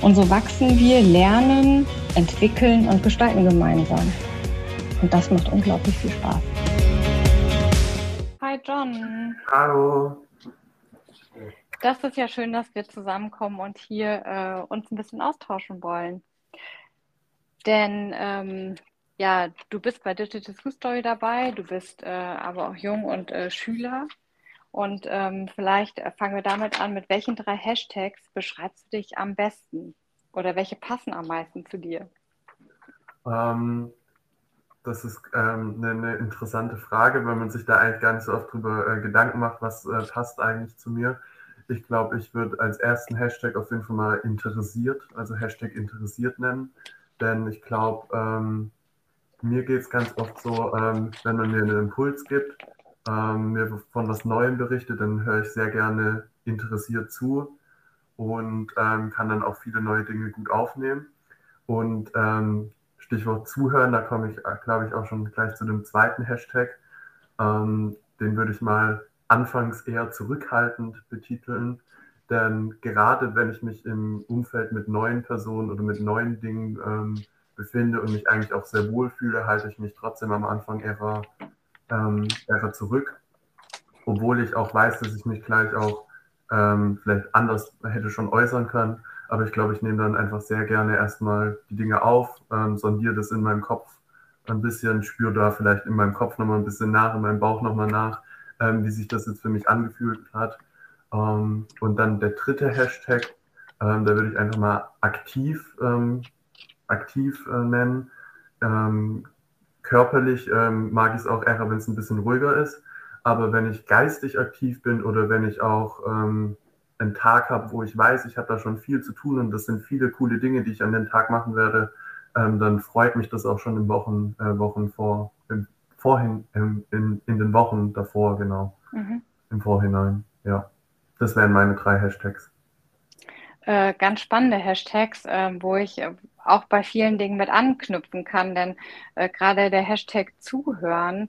Und so wachsen wir, lernen, entwickeln und gestalten gemeinsam. Und das macht unglaublich viel Spaß. Hi John. Hallo. Das ist ja schön, dass wir zusammenkommen und hier äh, uns ein bisschen austauschen wollen. Denn ähm, ja, du bist bei Digital School Story dabei, du bist äh, aber auch jung und äh, Schüler und ähm, vielleicht fangen wir damit an, mit welchen drei Hashtags beschreibst du dich am besten? Oder welche passen am meisten zu dir? Ähm, das ist ähm, eine, eine, interessante Frage, weil man sich da eigentlich gar nicht so oft drüber äh, Gedanken macht, was äh, passt eigentlich zu mir. Ich glaube, ich würde als ersten Hashtag auf jeden Fall mal interessiert, also Hashtag interessiert nennen. Denn ich glaube, ähm, mir geht es ganz oft so, ähm, wenn man mir einen Impuls gibt, ähm, mir von was Neuem berichtet, dann höre ich sehr gerne interessiert zu und ähm, kann dann auch viele neue Dinge gut aufnehmen. Und ähm, Stichwort Zuhören, da komme ich, äh, glaube ich, auch schon gleich zu dem zweiten Hashtag. Ähm, den würde ich mal anfangs eher zurückhaltend betiteln. Denn gerade wenn ich mich im Umfeld mit neuen Personen oder mit neuen Dingen ähm, befinde und mich eigentlich auch sehr wohl fühle, halte ich mich trotzdem am Anfang eher ähm, wäre zurück, obwohl ich auch weiß, dass ich mich gleich auch ähm, vielleicht anders hätte schon äußern können. Aber ich glaube, ich nehme dann einfach sehr gerne erstmal die Dinge auf, ähm, sondiere das in meinem Kopf ein bisschen, spüre da vielleicht in meinem Kopf nochmal ein bisschen nach, in meinem Bauch nochmal nach, ähm, wie sich das jetzt für mich angefühlt hat. Ähm, und dann der dritte Hashtag, ähm, da würde ich einfach mal aktiv, ähm, aktiv äh, nennen. Körperlich ähm, mag ich es auch eher, wenn es ein bisschen ruhiger ist. Aber wenn ich geistig aktiv bin oder wenn ich auch ähm, einen Tag habe, wo ich weiß, ich habe da schon viel zu tun und das sind viele coole Dinge, die ich an den Tag machen werde, ähm, dann freut mich das auch schon in Wochen, äh, Wochen vor, im Vorhin, im, in, in den Wochen davor, genau. Mhm. Im Vorhinein, ja. Das wären meine drei Hashtags. Äh, ganz spannende Hashtags, äh, wo ich äh, auch bei vielen Dingen mit anknüpfen kann, denn äh, gerade der Hashtag Zuhören,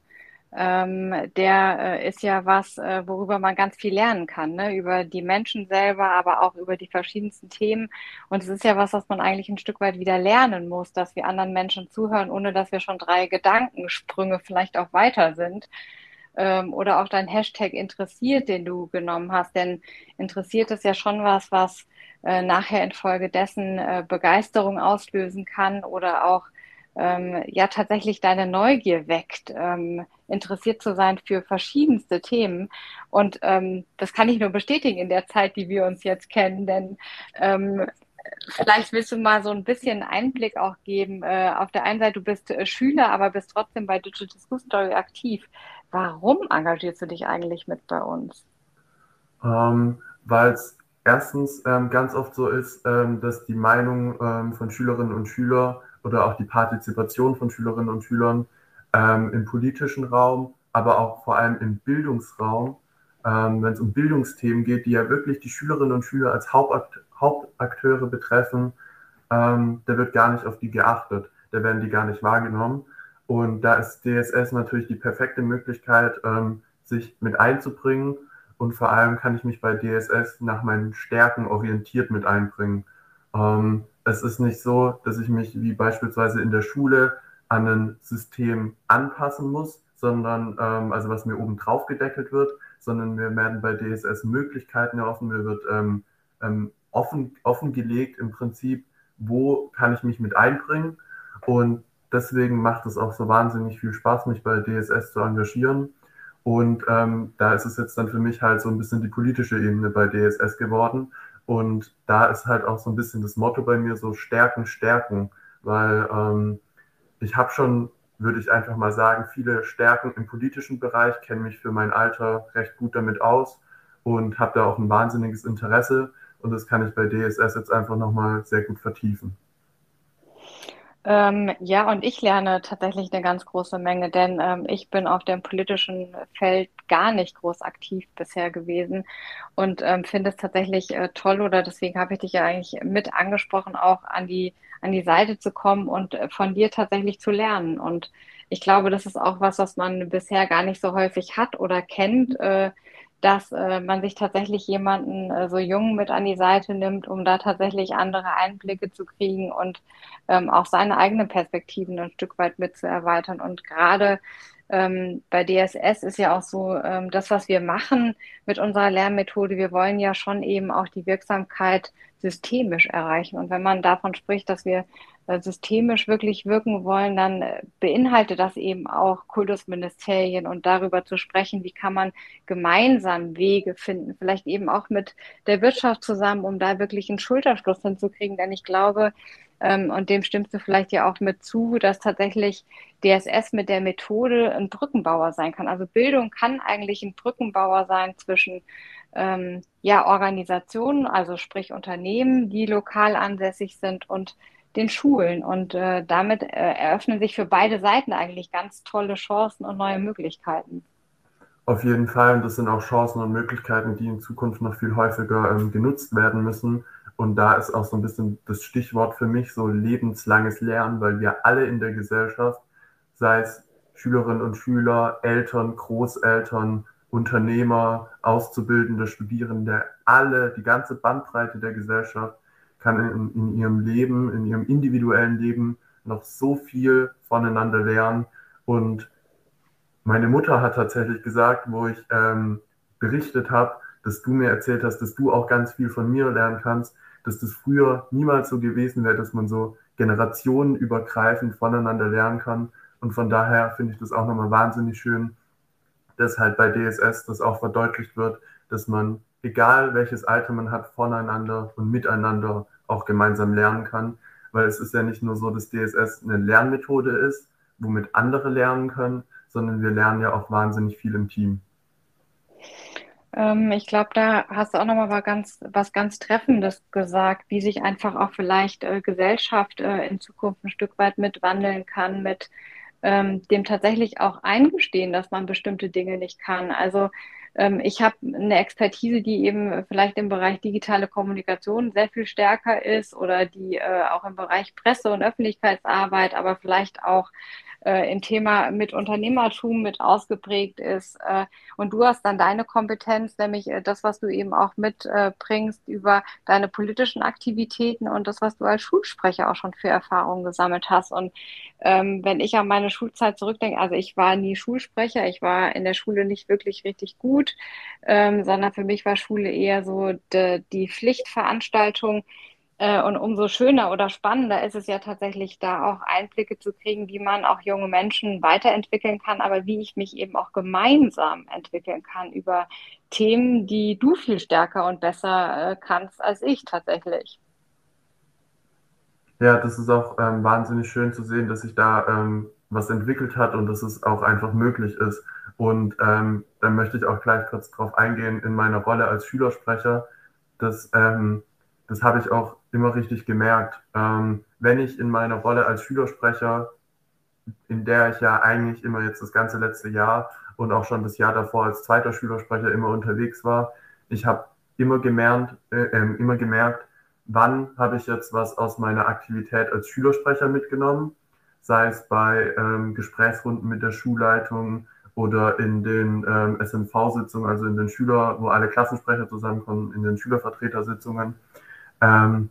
ähm, der äh, ist ja was, äh, worüber man ganz viel lernen kann, ne? über die Menschen selber, aber auch über die verschiedensten Themen. Und es ist ja was, was man eigentlich ein Stück weit wieder lernen muss, dass wir anderen Menschen zuhören, ohne dass wir schon drei Gedankensprünge vielleicht auch weiter sind ähm, oder auch dein Hashtag interessiert, den du genommen hast. Denn interessiert ist ja schon was, was äh, nachher infolgedessen äh, Begeisterung auslösen kann oder auch ähm, ja tatsächlich deine Neugier weckt, ähm, interessiert zu sein für verschiedenste Themen. Und ähm, das kann ich nur bestätigen in der Zeit, die wir uns jetzt kennen, denn ähm, vielleicht willst du mal so ein bisschen Einblick auch geben. Äh, auf der einen Seite, du bist äh, Schüler, aber bist trotzdem bei Digital School Story aktiv. Warum engagierst du dich eigentlich mit bei uns? Ähm, Weil es erstens ähm, ganz oft so ist, ähm, dass die Meinung ähm, von Schülerinnen und Schülern oder auch die Partizipation von Schülerinnen und Schülern ähm, im politischen Raum, aber auch vor allem im Bildungsraum, ähm, wenn es um Bildungsthemen geht, die ja wirklich die Schülerinnen und Schüler als Hauptakt Hauptakteure betreffen, ähm, da wird gar nicht auf die geachtet, da werden die gar nicht wahrgenommen. Und da ist DSS natürlich die perfekte Möglichkeit, sich mit einzubringen. Und vor allem kann ich mich bei DSS nach meinen Stärken orientiert mit einbringen. Ähm, es ist nicht so, dass ich mich wie beispielsweise in der Schule an ein System anpassen muss, sondern ähm, also was mir oben drauf gedeckelt wird, sondern mir werden bei DSS Möglichkeiten eröffnet, mir wird ähm, ähm, offen, offengelegt im Prinzip, wo kann ich mich mit einbringen. Und deswegen macht es auch so wahnsinnig viel Spaß, mich bei DSS zu engagieren. Und ähm, da ist es jetzt dann für mich halt so ein bisschen die politische Ebene bei DSS geworden. Und da ist halt auch so ein bisschen das Motto bei mir so Stärken, Stärken, weil ähm, ich habe schon, würde ich einfach mal sagen, viele Stärken im politischen Bereich, kenne mich für mein Alter recht gut damit aus und habe da auch ein wahnsinniges Interesse. Und das kann ich bei DSS jetzt einfach nochmal sehr gut vertiefen. Ähm, ja, und ich lerne tatsächlich eine ganz große Menge, denn ähm, ich bin auf dem politischen Feld gar nicht groß aktiv bisher gewesen und ähm, finde es tatsächlich äh, toll oder deswegen habe ich dich ja eigentlich mit angesprochen, auch an die, an die Seite zu kommen und äh, von dir tatsächlich zu lernen. Und ich glaube, das ist auch was, was man bisher gar nicht so häufig hat oder kennt. Äh, dass äh, man sich tatsächlich jemanden äh, so jung mit an die Seite nimmt, um da tatsächlich andere Einblicke zu kriegen und ähm, auch seine eigenen Perspektiven ein Stück weit mit zu erweitern. Und gerade ähm, bei DSS ist ja auch so, ähm, das, was wir machen mit unserer Lernmethode, wir wollen ja schon eben auch die Wirksamkeit systemisch erreichen. Und wenn man davon spricht, dass wir systemisch wirklich wirken wollen, dann äh, beinhaltet das eben auch Kultusministerien und darüber zu sprechen, wie kann man gemeinsam Wege finden, vielleicht eben auch mit der Wirtschaft zusammen, um da wirklich einen Schulterschluss hinzukriegen. Denn ich glaube, ähm, und dem stimmst du vielleicht ja auch mit zu, dass tatsächlich DSS mit der Methode ein Brückenbauer sein kann. Also Bildung kann eigentlich ein Brückenbauer sein zwischen ähm, ja, Organisationen, also sprich Unternehmen, die lokal ansässig sind und den Schulen. Und äh, damit äh, eröffnen sich für beide Seiten eigentlich ganz tolle Chancen und neue Möglichkeiten. Auf jeden Fall. Und das sind auch Chancen und Möglichkeiten, die in Zukunft noch viel häufiger ähm, genutzt werden müssen. Und da ist auch so ein bisschen das Stichwort für mich so lebenslanges Lernen, weil wir alle in der Gesellschaft, sei es Schülerinnen und Schüler, Eltern, Großeltern, Unternehmer, Auszubildende, Studierende, alle, die ganze Bandbreite der Gesellschaft kann in, in ihrem Leben, in ihrem individuellen Leben noch so viel voneinander lernen. Und meine Mutter hat tatsächlich gesagt, wo ich ähm, berichtet habe, dass du mir erzählt hast, dass du auch ganz viel von mir lernen kannst, dass das früher niemals so gewesen wäre, dass man so generationenübergreifend voneinander lernen kann. Und von daher finde ich das auch nochmal wahnsinnig schön, dass halt bei DSS das auch verdeutlicht wird, dass man egal welches Alter man hat, voneinander und miteinander auch gemeinsam lernen kann. Weil es ist ja nicht nur so, dass DSS eine Lernmethode ist, womit andere lernen können, sondern wir lernen ja auch wahnsinnig viel im Team. Ähm, ich glaube, da hast du auch nochmal was ganz, was ganz Treffendes gesagt, wie sich einfach auch vielleicht äh, Gesellschaft äh, in Zukunft ein Stück weit mitwandeln kann, mit ähm, dem tatsächlich auch eingestehen, dass man bestimmte Dinge nicht kann. Also ähm, ich habe eine Expertise, die eben vielleicht im Bereich digitale Kommunikation sehr viel stärker ist oder die äh, auch im Bereich Presse- und Öffentlichkeitsarbeit, aber vielleicht auch äh, im Thema mit Unternehmertum mit ausgeprägt ist. Äh, und du hast dann deine Kompetenz, nämlich äh, das, was du eben auch mitbringst über deine politischen Aktivitäten und das, was du als Schulsprecher auch schon für Erfahrungen gesammelt hast. Und ähm, wenn ich an meine Schulzeit zurückdenke, also ich war nie Schulsprecher, ich war in der Schule nicht wirklich richtig gut, ähm, sondern für mich war Schule eher so de, die Pflichtveranstaltung äh, und umso schöner oder spannender ist es ja tatsächlich, da auch Einblicke zu kriegen, wie man auch junge Menschen weiterentwickeln kann, aber wie ich mich eben auch gemeinsam entwickeln kann über Themen, die du viel stärker und besser äh, kannst als ich tatsächlich. Ja, das ist auch ähm, wahnsinnig schön zu sehen, dass sich da ähm, was entwickelt hat und dass es auch einfach möglich ist. Und ähm, dann möchte ich auch gleich kurz darauf eingehen in meiner Rolle als Schülersprecher, dass ähm, das habe ich auch immer richtig gemerkt. Ähm, wenn ich in meiner Rolle als Schülersprecher, in der ich ja eigentlich immer jetzt das ganze letzte Jahr und auch schon das Jahr davor als zweiter Schülersprecher immer unterwegs war, ich habe immer gemerkt, äh, äh, immer gemerkt, wann habe ich jetzt was aus meiner Aktivität als Schülersprecher mitgenommen, sei es bei ähm, Gesprächsrunden mit der Schulleitung oder in den ähm, SNV-Sitzungen, also in den Schüler, wo alle Klassensprecher zusammenkommen, in den Schülervertretersitzungen ähm,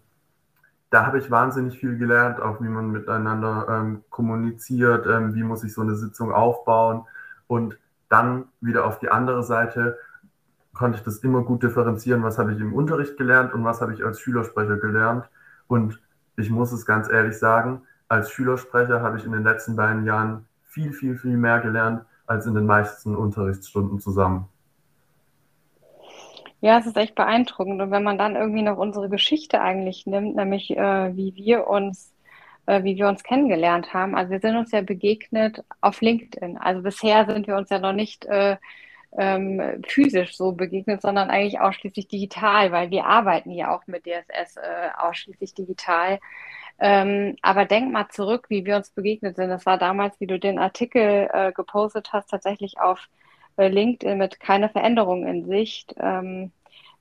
da habe ich wahnsinnig viel gelernt, auch wie man miteinander ähm, kommuniziert, ähm, wie muss ich so eine Sitzung aufbauen. Und dann wieder auf die andere Seite konnte ich das immer gut differenzieren, was habe ich im Unterricht gelernt und was habe ich als Schülersprecher gelernt. Und ich muss es ganz ehrlich sagen, als Schülersprecher habe ich in den letzten beiden Jahren viel, viel, viel mehr gelernt als in den meisten Unterrichtsstunden zusammen. Ja, es ist echt beeindruckend. Und wenn man dann irgendwie noch unsere Geschichte eigentlich nimmt, nämlich äh, wie wir uns, äh, wie wir uns kennengelernt haben. Also wir sind uns ja begegnet auf LinkedIn. Also bisher sind wir uns ja noch nicht äh, ähm, physisch so begegnet, sondern eigentlich ausschließlich digital, weil wir arbeiten ja auch mit DSS äh, ausschließlich digital. Ähm, aber denk mal zurück, wie wir uns begegnet sind. Das war damals, wie du den Artikel äh, gepostet hast, tatsächlich auf äh, LinkedIn mit keine Veränderung in Sicht, ähm,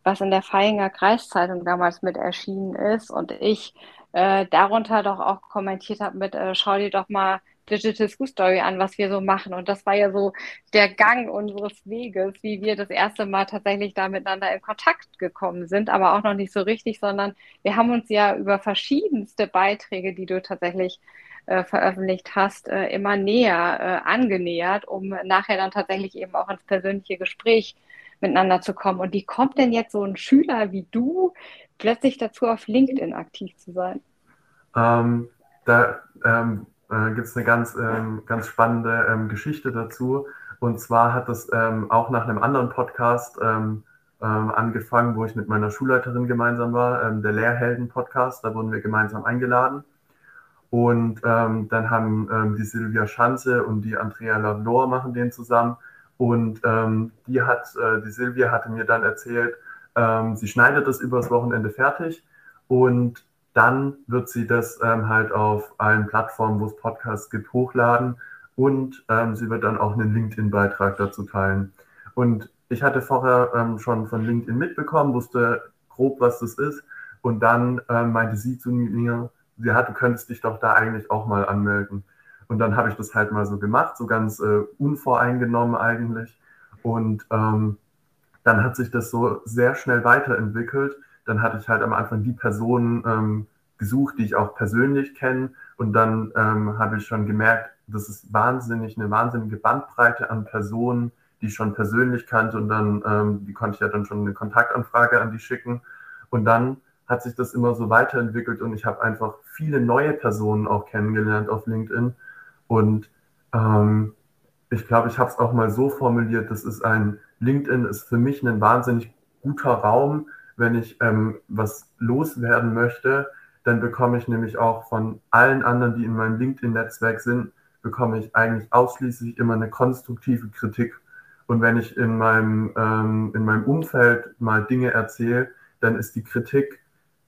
was in der Feinger Kreiszeitung damals mit erschienen ist. Und ich äh, darunter doch auch kommentiert habe mit, äh, schau dir doch mal Digital School Story an, was wir so machen. Und das war ja so der Gang unseres Weges, wie wir das erste Mal tatsächlich da miteinander in Kontakt gekommen sind, aber auch noch nicht so richtig, sondern wir haben uns ja über verschiedenste Beiträge, die du tatsächlich äh, veröffentlicht hast, äh, immer näher äh, angenähert, um nachher dann tatsächlich eben auch ins persönliche Gespräch miteinander zu kommen. Und wie kommt denn jetzt so ein Schüler wie du plötzlich dazu, auf LinkedIn aktiv zu sein? Ähm, da ähm, äh, gibt es eine ganz, ähm, ganz spannende ähm, Geschichte dazu. Und zwar hat das ähm, auch nach einem anderen Podcast ähm, ähm, angefangen, wo ich mit meiner Schulleiterin gemeinsam war, ähm, der Lehrhelden-Podcast. Da wurden wir gemeinsam eingeladen. Und dann haben die Silvia Schanze und die Andrea Lavlor machen den zusammen. Und die hat, äh, die Silvia hatte mir dann erzählt, sie schneidet das übers Wochenende fertig und dann wird sie das ähm, halt auf allen Plattformen, wo es Podcasts gibt, hochladen und ähm, sie wird dann auch einen LinkedIn-Beitrag dazu teilen. Und ich hatte vorher ähm, schon von LinkedIn mitbekommen, wusste grob, was das ist. Und dann ähm, meinte sie zu mir, sie hat, du könntest dich doch da eigentlich auch mal anmelden. Und dann habe ich das halt mal so gemacht, so ganz äh, unvoreingenommen eigentlich. Und ähm, dann hat sich das so sehr schnell weiterentwickelt dann hatte ich halt am Anfang die Personen ähm, gesucht, die ich auch persönlich kenne. Und dann ähm, habe ich schon gemerkt, das ist wahnsinnig, eine wahnsinnige Bandbreite an Personen, die ich schon persönlich kannte. Und dann, ähm, die konnte ich ja dann schon eine Kontaktanfrage an die schicken. Und dann hat sich das immer so weiterentwickelt und ich habe einfach viele neue Personen auch kennengelernt auf LinkedIn. Und ähm, ich glaube, ich habe es auch mal so formuliert, das ist ein, LinkedIn ist für mich ein wahnsinnig guter Raum, wenn ich ähm, was loswerden möchte, dann bekomme ich nämlich auch von allen anderen, die in meinem LinkedIn-Netzwerk sind, bekomme ich eigentlich ausschließlich immer eine konstruktive Kritik. Und wenn ich in meinem, ähm, in meinem Umfeld mal Dinge erzähle, dann ist die Kritik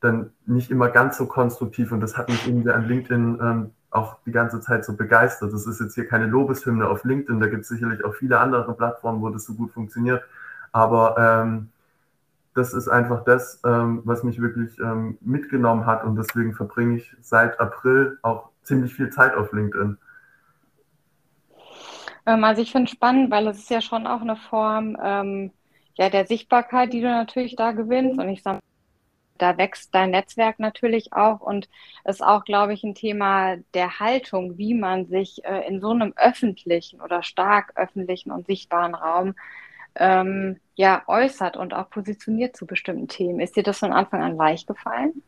dann nicht immer ganz so konstruktiv. Und das hat mich irgendwie an LinkedIn ähm, auch die ganze Zeit so begeistert. Das ist jetzt hier keine Lobeshymne auf LinkedIn, da gibt es sicherlich auch viele andere Plattformen, wo das so gut funktioniert. Aber ähm, das ist einfach das, ähm, was mich wirklich ähm, mitgenommen hat und deswegen verbringe ich seit April auch ziemlich viel Zeit auf LinkedIn. Ähm, also ich finde es spannend, weil es ist ja schon auch eine Form ähm, ja, der Sichtbarkeit, die du natürlich da gewinnst und ich sage, da wächst dein Netzwerk natürlich auch und ist auch, glaube ich, ein Thema der Haltung, wie man sich äh, in so einem öffentlichen oder stark öffentlichen und sichtbaren Raum ähm, ja, äußert und auch positioniert zu bestimmten Themen. Ist dir das von Anfang an leicht gefallen?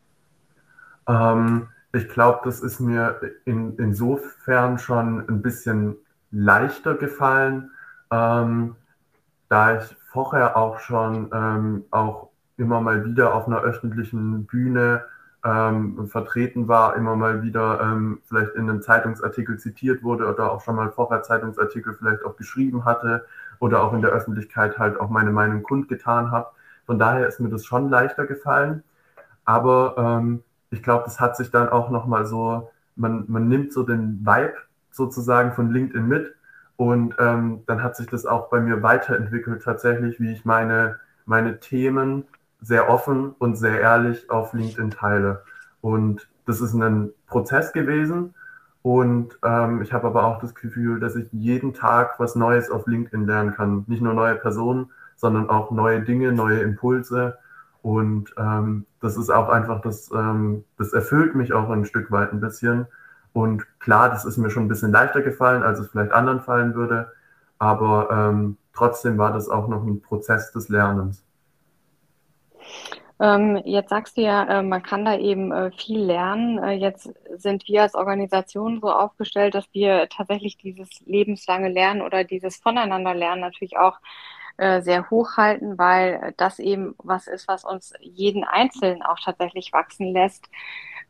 Ähm, ich glaube, das ist mir in, insofern schon ein bisschen leichter gefallen, ähm, da ich vorher auch schon ähm, auch immer mal wieder auf einer öffentlichen Bühne ähm, vertreten war, immer mal wieder ähm, vielleicht in einem Zeitungsartikel zitiert wurde oder auch schon mal vorher Zeitungsartikel vielleicht auch geschrieben hatte oder auch in der Öffentlichkeit halt auch meine Meinung kundgetan habe. Von daher ist mir das schon leichter gefallen. Aber ähm, ich glaube, das hat sich dann auch nochmal so, man, man nimmt so den Vibe sozusagen von LinkedIn mit und ähm, dann hat sich das auch bei mir weiterentwickelt tatsächlich, wie ich meine, meine Themen sehr offen und sehr ehrlich auf LinkedIn teile. Und das ist ein Prozess gewesen, und ähm, ich habe aber auch das Gefühl, dass ich jeden Tag was Neues auf LinkedIn lernen kann. Nicht nur neue Personen, sondern auch neue Dinge, neue Impulse. Und ähm, das ist auch einfach, das, ähm, das erfüllt mich auch ein Stück weit ein bisschen. Und klar, das ist mir schon ein bisschen leichter gefallen, als es vielleicht anderen fallen würde. Aber ähm, trotzdem war das auch noch ein Prozess des Lernens. Ähm, jetzt sagst du ja, äh, man kann da eben äh, viel lernen. Äh, jetzt sind wir als Organisation so aufgestellt, dass wir tatsächlich dieses lebenslange Lernen oder dieses Voneinanderlernen natürlich auch äh, sehr hochhalten, weil das eben was ist, was uns jeden Einzelnen auch tatsächlich wachsen lässt.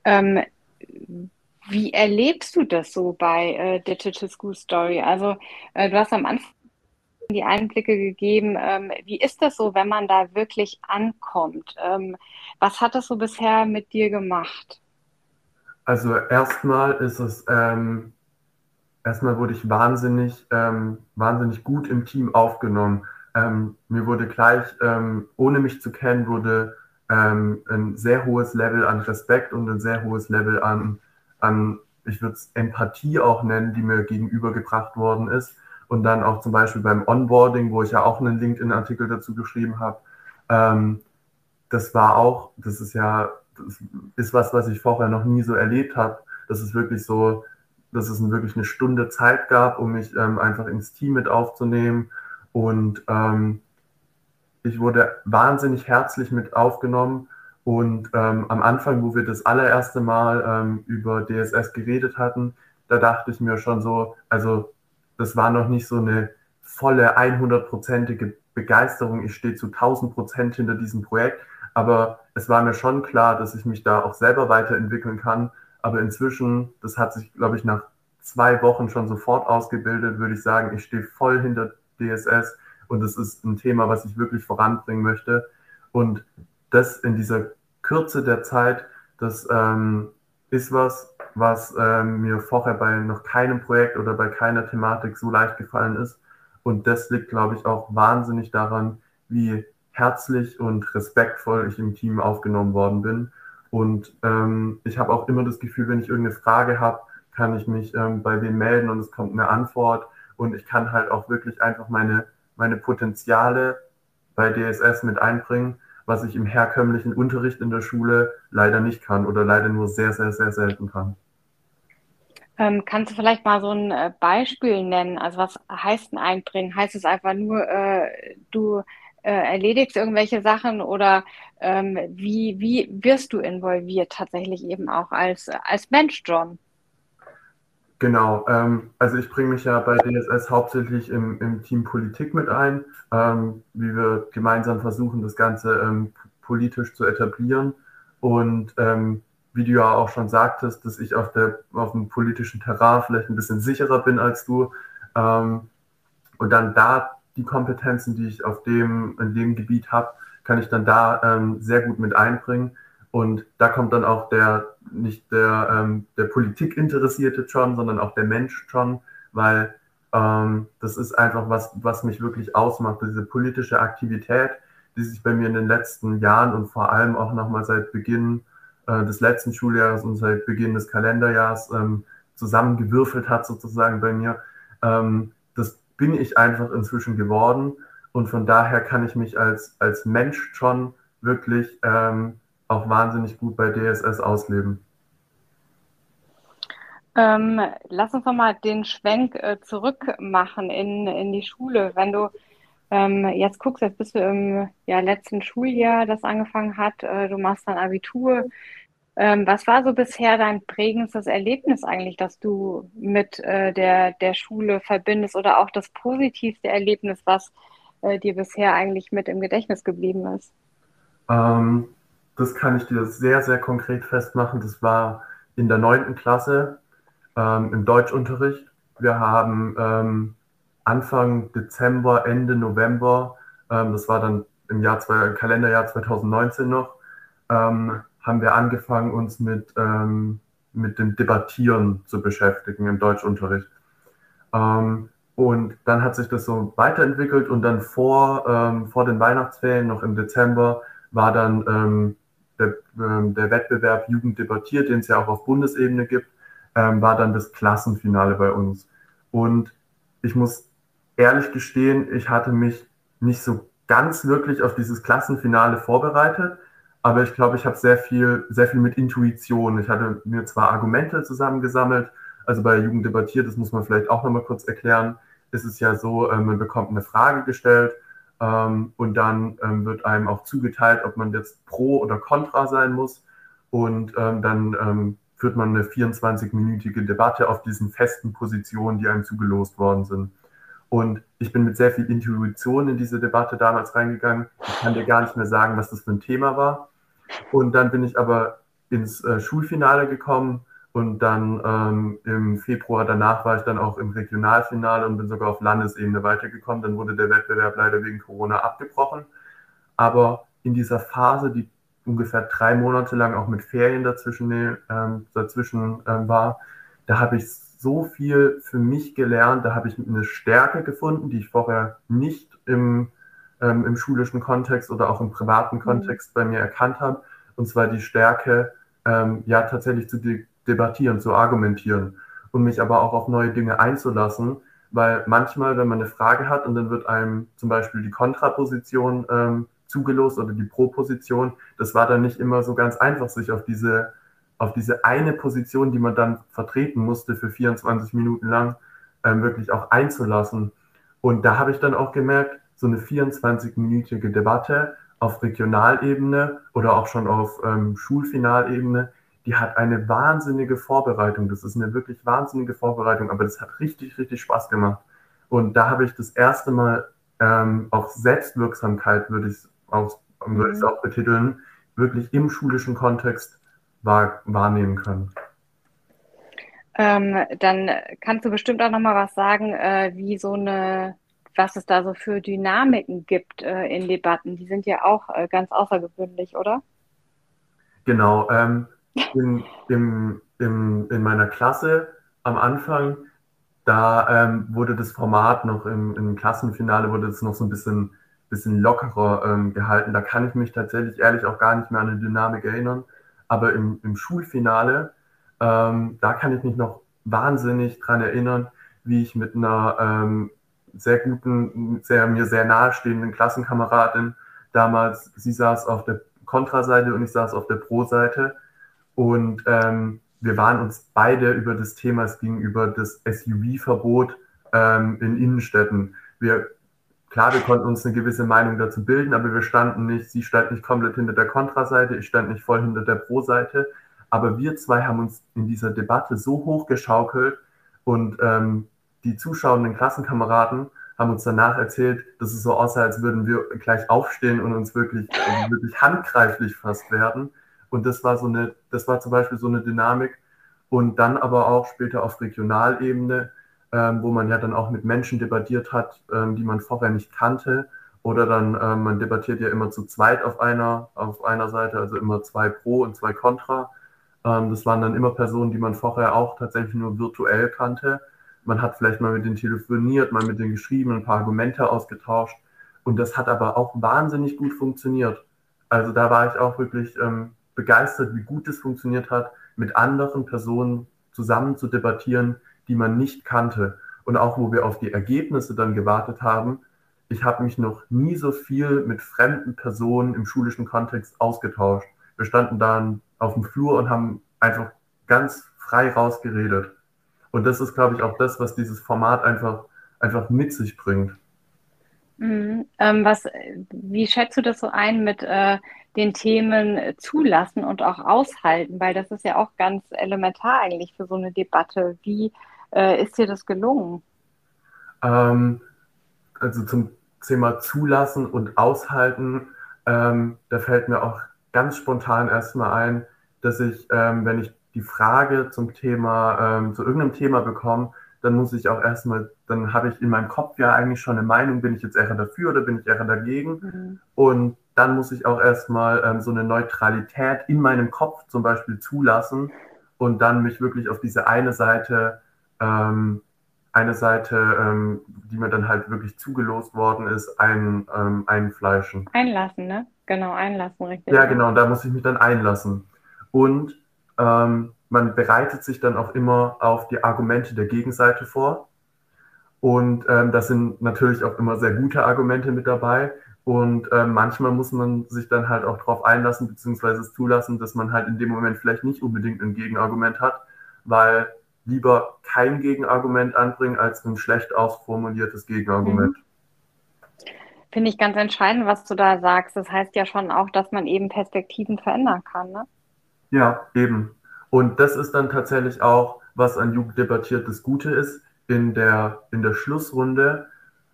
Ähm, wie erlebst du das so bei äh, Digital School Story? Also äh, du hast am Anfang die Einblicke gegeben. Ähm, wie ist das so, wenn man da wirklich ankommt? Ähm, was hat das so bisher mit dir gemacht? Also erstmal ist es, ähm, erstmal wurde ich wahnsinnig, ähm, wahnsinnig gut im Team aufgenommen. Ähm, mir wurde gleich, ähm, ohne mich zu kennen, wurde ein sehr hohes Level an Respekt und ein sehr hohes Level an, an ich würde es Empathie auch nennen, die mir gegenübergebracht worden ist und dann auch zum Beispiel beim Onboarding, wo ich ja auch einen LinkedIn-Artikel dazu geschrieben habe. Ähm, das war auch, das ist ja, das ist was, was ich vorher noch nie so erlebt habe. Das ist wirklich so, dass es wirklich eine Stunde Zeit gab, um mich ähm, einfach ins Team mit aufzunehmen. Und ähm, ich wurde wahnsinnig herzlich mit aufgenommen. Und ähm, am Anfang, wo wir das allererste Mal ähm, über DSS geredet hatten, da dachte ich mir schon so, also das war noch nicht so eine volle 100-prozentige Begeisterung. Ich stehe zu 1000 Prozent hinter diesem Projekt, aber es war mir schon klar, dass ich mich da auch selber weiterentwickeln kann. Aber inzwischen, das hat sich, glaube ich, nach zwei Wochen schon sofort ausgebildet, würde ich sagen, ich stehe voll hinter DSS und es ist ein Thema, was ich wirklich voranbringen möchte. Und das in dieser Kürze der Zeit, das ähm, ist was, was ähm, mir vorher bei noch keinem Projekt oder bei keiner Thematik so leicht gefallen ist. Und das liegt, glaube ich, auch wahnsinnig daran, wie herzlich und respektvoll ich im Team aufgenommen worden bin. Und ähm, ich habe auch immer das Gefühl, wenn ich irgendeine Frage habe, kann ich mich ähm, bei wem melden und es kommt eine Antwort. Und ich kann halt auch wirklich einfach meine, meine Potenziale bei DSS mit einbringen was ich im herkömmlichen Unterricht in der Schule leider nicht kann oder leider nur sehr, sehr, sehr selten kann. Ähm, kannst du vielleicht mal so ein äh, Beispiel nennen? Also was heißt denn einbringen? Heißt es einfach nur, äh, du äh, erledigst irgendwelche Sachen oder ähm, wie, wie wirst du involviert tatsächlich eben auch als, als Mensch, John? Genau, ähm, also ich bringe mich ja bei DSS hauptsächlich im, im Team Politik mit ein, ähm, wie wir gemeinsam versuchen, das Ganze ähm, politisch zu etablieren. Und ähm, wie du ja auch schon sagtest, dass ich auf, der, auf dem politischen Terrain vielleicht ein bisschen sicherer bin als du. Ähm, und dann da die Kompetenzen, die ich auf dem, in dem Gebiet habe, kann ich dann da ähm, sehr gut mit einbringen. Und da kommt dann auch der, nicht der, ähm, der Politik interessierte John, sondern auch der Mensch John, weil ähm, das ist einfach was, was mich wirklich ausmacht, diese politische Aktivität, die sich bei mir in den letzten Jahren und vor allem auch nochmal seit Beginn äh, des letzten Schuljahres und seit Beginn des Kalenderjahres ähm, zusammengewürfelt hat, sozusagen bei mir. Ähm, das bin ich einfach inzwischen geworden. Und von daher kann ich mich als, als Mensch schon wirklich ähm, auch wahnsinnig gut bei DSS ausleben. Ähm, lass uns nochmal den Schwenk äh, zurück machen in, in die Schule. Wenn du ähm, jetzt guckst, jetzt bist du im ja, letzten Schuljahr, das angefangen hat, äh, du machst dann Abitur. Ähm, was war so bisher dein prägendstes Erlebnis eigentlich, das du mit äh, der, der Schule verbindest oder auch das positivste Erlebnis, was äh, dir bisher eigentlich mit im Gedächtnis geblieben ist? Ähm, das kann ich dir sehr, sehr konkret festmachen. Das war in der neunten Klasse ähm, im Deutschunterricht. Wir haben ähm, Anfang Dezember, Ende November, ähm, das war dann im Jahr zwei, Kalenderjahr 2019 noch, ähm, haben wir angefangen, uns mit, ähm, mit dem Debattieren zu beschäftigen im Deutschunterricht. Ähm, und dann hat sich das so weiterentwickelt und dann vor, vor den Weihnachtsferien, noch im Dezember, war dann der, ähm, der Wettbewerb Jugend debattiert, den es ja auch auf Bundesebene gibt, ähm, war dann das Klassenfinale bei uns. Und ich muss ehrlich gestehen, ich hatte mich nicht so ganz wirklich auf dieses Klassenfinale vorbereitet, aber ich glaube, ich habe sehr viel, sehr viel mit Intuition. Ich hatte mir zwar Argumente zusammengesammelt, also bei Jugend debattiert, das muss man vielleicht auch nochmal kurz erklären, ist es ja so, äh, man bekommt eine Frage gestellt Ähm, und dann ähm, wird einem auch zugeteilt, ob man jetzt pro oder contra sein muss. Und ähm, dann ähm, führt man eine 24-minütige Debatte auf diesen festen Positionen, die einem zugelost worden sind. Und ich bin mit sehr viel Intuition in diese Debatte damals reingegangen. Ich kann dir gar nicht mehr sagen, was das für ein Thema war. Und dann bin ich aber ins äh, Schulfinale gekommen und dann ähm, im Februar danach war ich dann auch im Regionalfinale und bin sogar auf Landesebene weitergekommen. Dann wurde der Wettbewerb leider wegen Corona abgebrochen. Aber in dieser Phase, die ungefähr drei Monate lang auch mit Ferien dazwischen, ähm, dazwischen ähm, war, da habe ich so viel für mich gelernt, da habe ich eine Stärke gefunden, die ich vorher nicht im, ähm, im schulischen Kontext oder auch im privaten mhm. Kontext bei mir erkannt habe. Und zwar die Stärke, ähm, ja tatsächlich zu debattieren, zu argumentieren und mich aber auch auf neue Dinge einzulassen, weil manchmal, wenn man eine Frage hat und dann wird einem zum Beispiel die Kontraposition ähm, zugelost oder die Proposition, das war dann nicht immer so ganz einfach, sich auf diese, auf diese eine Position, die man dann vertreten musste für 24 Minuten lang, ähm, wirklich auch einzulassen. Und da habe ich dann auch gemerkt, so eine 24-minütige Debatte auf Regionalebene oder auch schon auf ähm, Schulfinalebene, die hat eine wahnsinnige Vorbereitung. Das ist eine wirklich wahnsinnige Vorbereitung, aber das hat richtig, richtig Spaß gemacht. Und da habe ich das erste Mal ähm, auch Selbstwirksamkeit, würde ich es auch, mhm. auch betiteln, wirklich im schulischen Kontext wahr, wahrnehmen können. Ähm, dann kannst du bestimmt auch noch mal was sagen, äh, wie so eine was es da so für Dynamiken gibt äh, in Debatten. Die sind ja auch äh, ganz außergewöhnlich, oder? Genau. Ähm, in, im, im, in meiner Klasse am Anfang, da ähm, wurde das Format noch im, im Klassenfinale, wurde es noch so ein bisschen, bisschen lockerer ähm, gehalten. Da kann ich mich tatsächlich ehrlich auch gar nicht mehr an eine Dynamik erinnern. Aber im, im Schulfinale, ähm, da kann ich mich noch wahnsinnig dran erinnern, wie ich mit einer ähm, sehr guten, sehr, mir sehr nahestehenden Klassenkameradin damals. Sie saß auf der Kontraseite und ich saß auf der Pro-Seite. Und ähm, wir waren uns beide über das Thema, es ging über das SUV-Verbot ähm, in Innenstädten. Wir, klar, wir konnten uns eine gewisse Meinung dazu bilden, aber wir standen nicht, sie stand nicht komplett hinter der Kontraseite, ich stand nicht voll hinter der Pro-Seite. Aber wir zwei haben uns in dieser Debatte so hochgeschaukelt und ähm, die zuschauenden Klassenkameraden haben uns danach erzählt, dass es so aussah, als würden wir gleich aufstehen und uns wirklich, also wirklich handgreiflich fast werden. Und das war so eine, das war zum Beispiel so eine Dynamik. Und dann aber auch später auf Regionalebene, ähm, wo man ja dann auch mit Menschen debattiert hat, ähm, die man vorher nicht kannte. Oder dann, ähm, man debattiert ja immer zu zweit auf einer, auf einer Seite, also immer zwei Pro und zwei Contra. Ähm, das waren dann immer Personen, die man vorher auch tatsächlich nur virtuell kannte man hat vielleicht mal mit denen telefoniert, mal mit denen geschrieben, ein paar Argumente ausgetauscht. Und das hat aber auch wahnsinnig gut funktioniert. Also da war ich auch wirklich ähm, begeistert, wie gut es funktioniert hat, mit anderen Personen zusammen zu debattieren, die man nicht kannte. Und auch wo wir auf die Ergebnisse dann gewartet haben, ich habe mich noch nie so viel mit fremden Personen im schulischen Kontext ausgetauscht. Wir standen dann auf dem Flur und haben einfach ganz frei rausgeredet. Und das ist, glaube ich, auch das, was dieses Format einfach, einfach mit sich bringt. Mhm. Ähm, was, wie schätzt du das so ein mit äh, den Themen zulassen und auch aushalten? Weil das ist ja auch ganz elementar eigentlich für so eine Debatte. Wie äh, ist dir das gelungen? Ähm, also zum Thema zulassen und aushalten, ähm, da fällt mir auch ganz spontan erstmal ein, dass ich, ähm, wenn ich die Frage zum Thema, ähm, zu irgendeinem Thema bekomme, dann muss ich auch erstmal, dann habe ich in meinem Kopf ja eigentlich schon eine Meinung, bin ich jetzt eher dafür oder bin ich eher dagegen? Mhm. Und dann muss ich auch erstmal ähm, so eine Neutralität in meinem Kopf zum Beispiel zulassen und dann mich wirklich auf diese eine Seite, ähm, eine Seite, ähm, die mir dann halt wirklich zugelost worden ist, ein, ähm, einfleischen. Einlassen, ne? Genau, einlassen, richtig. Ja, genau, da muss ich mich dann einlassen. Und ähm, man bereitet sich dann auch immer auf die Argumente der Gegenseite vor. Und ähm, das sind natürlich auch immer sehr gute Argumente mit dabei. Und ähm, manchmal muss man sich dann halt auch darauf einlassen, beziehungsweise es zulassen, dass man halt in dem Moment vielleicht nicht unbedingt ein Gegenargument hat, weil lieber kein Gegenargument anbringen als ein schlecht ausformuliertes Gegenargument. Mhm. finde ich ganz entscheidend, was du da sagst. Das heißt ja schon auch, dass man eben Perspektiven verändern kann. Ne? Ja, eben. Und das ist dann tatsächlich auch, was an Jugend debattiert das Gute ist. In der, in der Schlussrunde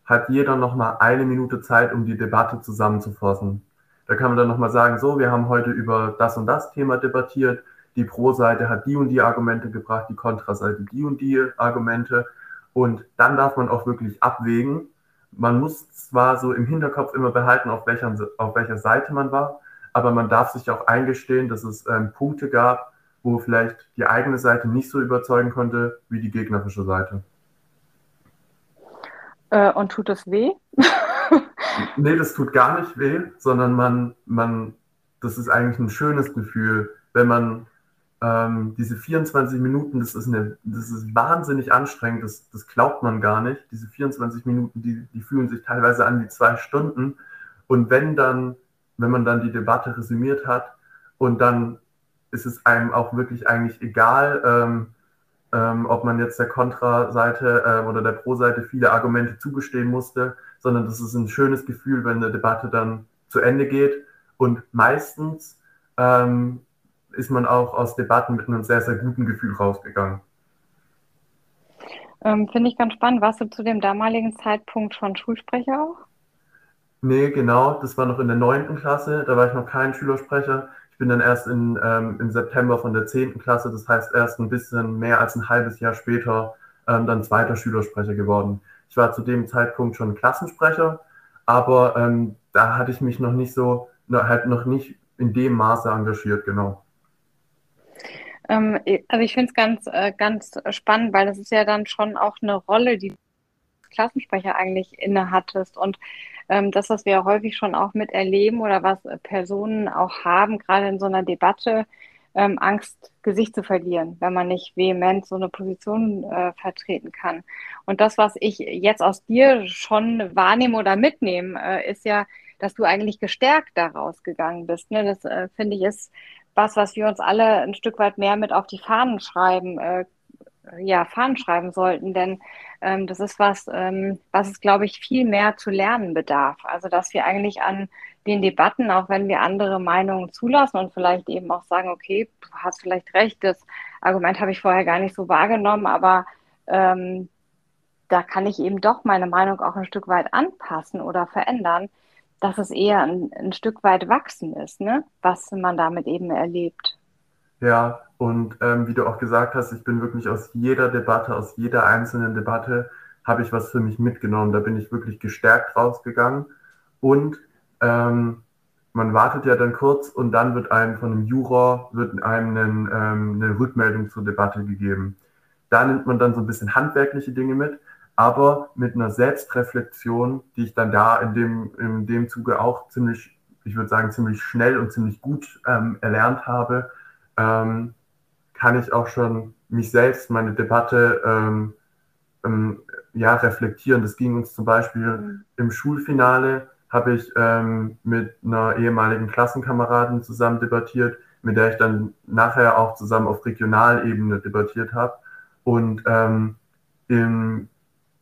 hat jeder nochmal eine Minute Zeit, um die Debatte zusammenzufassen. Da kann man dann nochmal sagen, so, wir haben heute über das und das Thema debattiert. Die Pro-Seite hat die und die Argumente gebracht, die Kontraseite die und die Argumente. Und dann darf man auch wirklich abwägen, man muss zwar so im Hinterkopf immer behalten, auf welcher, auf welcher Seite man war, aber man darf sich auch eingestehen, dass es ähm, Punkte gab, wo vielleicht die eigene Seite nicht so überzeugen konnte wie die gegnerische Seite. Äh, und tut das weh? nee, das tut gar nicht weh, sondern man, man, das ist eigentlich ein schönes Gefühl, wenn man ähm, diese 24 Minuten, das ist, eine, das ist wahnsinnig anstrengend, das, das glaubt man gar nicht. Diese 24 Minuten, die, die fühlen sich teilweise an wie zwei Stunden. Und wenn dann, wenn man dann die Debatte resümiert hat und dann ist es einem auch wirklich eigentlich egal, ähm, ähm, ob man jetzt der Kontraseite äh, oder der Pro-Seite viele Argumente zugestehen musste, sondern das ist ein schönes Gefühl, wenn eine Debatte dann zu Ende geht. Und meistens ähm, ist man auch aus Debatten mit einem sehr, sehr guten Gefühl rausgegangen. Ähm, Finde ich ganz spannend. Warst du zu dem damaligen Zeitpunkt schon Schulsprecher auch? Nee, genau. Das war noch in der neunten Klasse. Da war ich noch kein Schülersprecher. Ich bin dann erst in, ähm, im September von der zehnten Klasse, das heißt erst ein bisschen mehr als ein halbes Jahr später, ähm, dann zweiter Schülersprecher geworden. Ich war zu dem Zeitpunkt schon Klassensprecher, aber ähm, da hatte ich mich noch nicht so, halt noch nicht in dem Maße engagiert, genau. Ähm, also ich finde es ganz, äh, ganz spannend, weil das ist ja dann schon auch eine Rolle, die Klassensprecher eigentlich inne hattest. Und ähm, das, was wir ja häufig schon auch miterleben oder was Personen auch haben, gerade in so einer Debatte, ähm, Angst, Gesicht zu verlieren, wenn man nicht vehement so eine Position äh, vertreten kann. Und das, was ich jetzt aus dir schon wahrnehme oder mitnehme, äh, ist ja, dass du eigentlich gestärkt daraus gegangen bist. Ne? Das äh, finde ich ist was, was wir uns alle ein Stück weit mehr mit auf die Fahnen schreiben, äh, ja, Fahnen schreiben sollten, denn ähm, das ist was, ähm, was es, glaube ich, viel mehr zu lernen bedarf. Also, dass wir eigentlich an den Debatten, auch wenn wir andere Meinungen zulassen und vielleicht eben auch sagen, okay, du hast vielleicht recht, das Argument habe ich vorher gar nicht so wahrgenommen, aber ähm, da kann ich eben doch meine Meinung auch ein Stück weit anpassen oder verändern dass es eher ein, ein Stück weit wachsen ist, ne? was man damit eben erlebt. Ja, und ähm, wie du auch gesagt hast, ich bin wirklich aus jeder Debatte, aus jeder einzelnen Debatte, habe ich was für mich mitgenommen. Da bin ich wirklich gestärkt rausgegangen. Und ähm, man wartet ja dann kurz und dann wird einem von einem Juror wird einem einen, ähm, eine Rückmeldung zur Debatte gegeben. Da nimmt man dann so ein bisschen handwerkliche Dinge mit aber mit einer Selbstreflexion, die ich dann da in dem, in dem Zuge auch ziemlich, ich würde sagen, ziemlich schnell und ziemlich gut ähm, erlernt habe, ähm, kann ich auch schon mich selbst, meine Debatte ähm, ähm ja, reflektieren. Das ging uns zum Beispiel mhm. im Schulfinale, habe ich ähm, mit einer ehemaligen Klassenkameradin zusammen debattiert, mit der ich dann nachher auch zusammen auf Regionalebene debattiert habe. Und ähm, im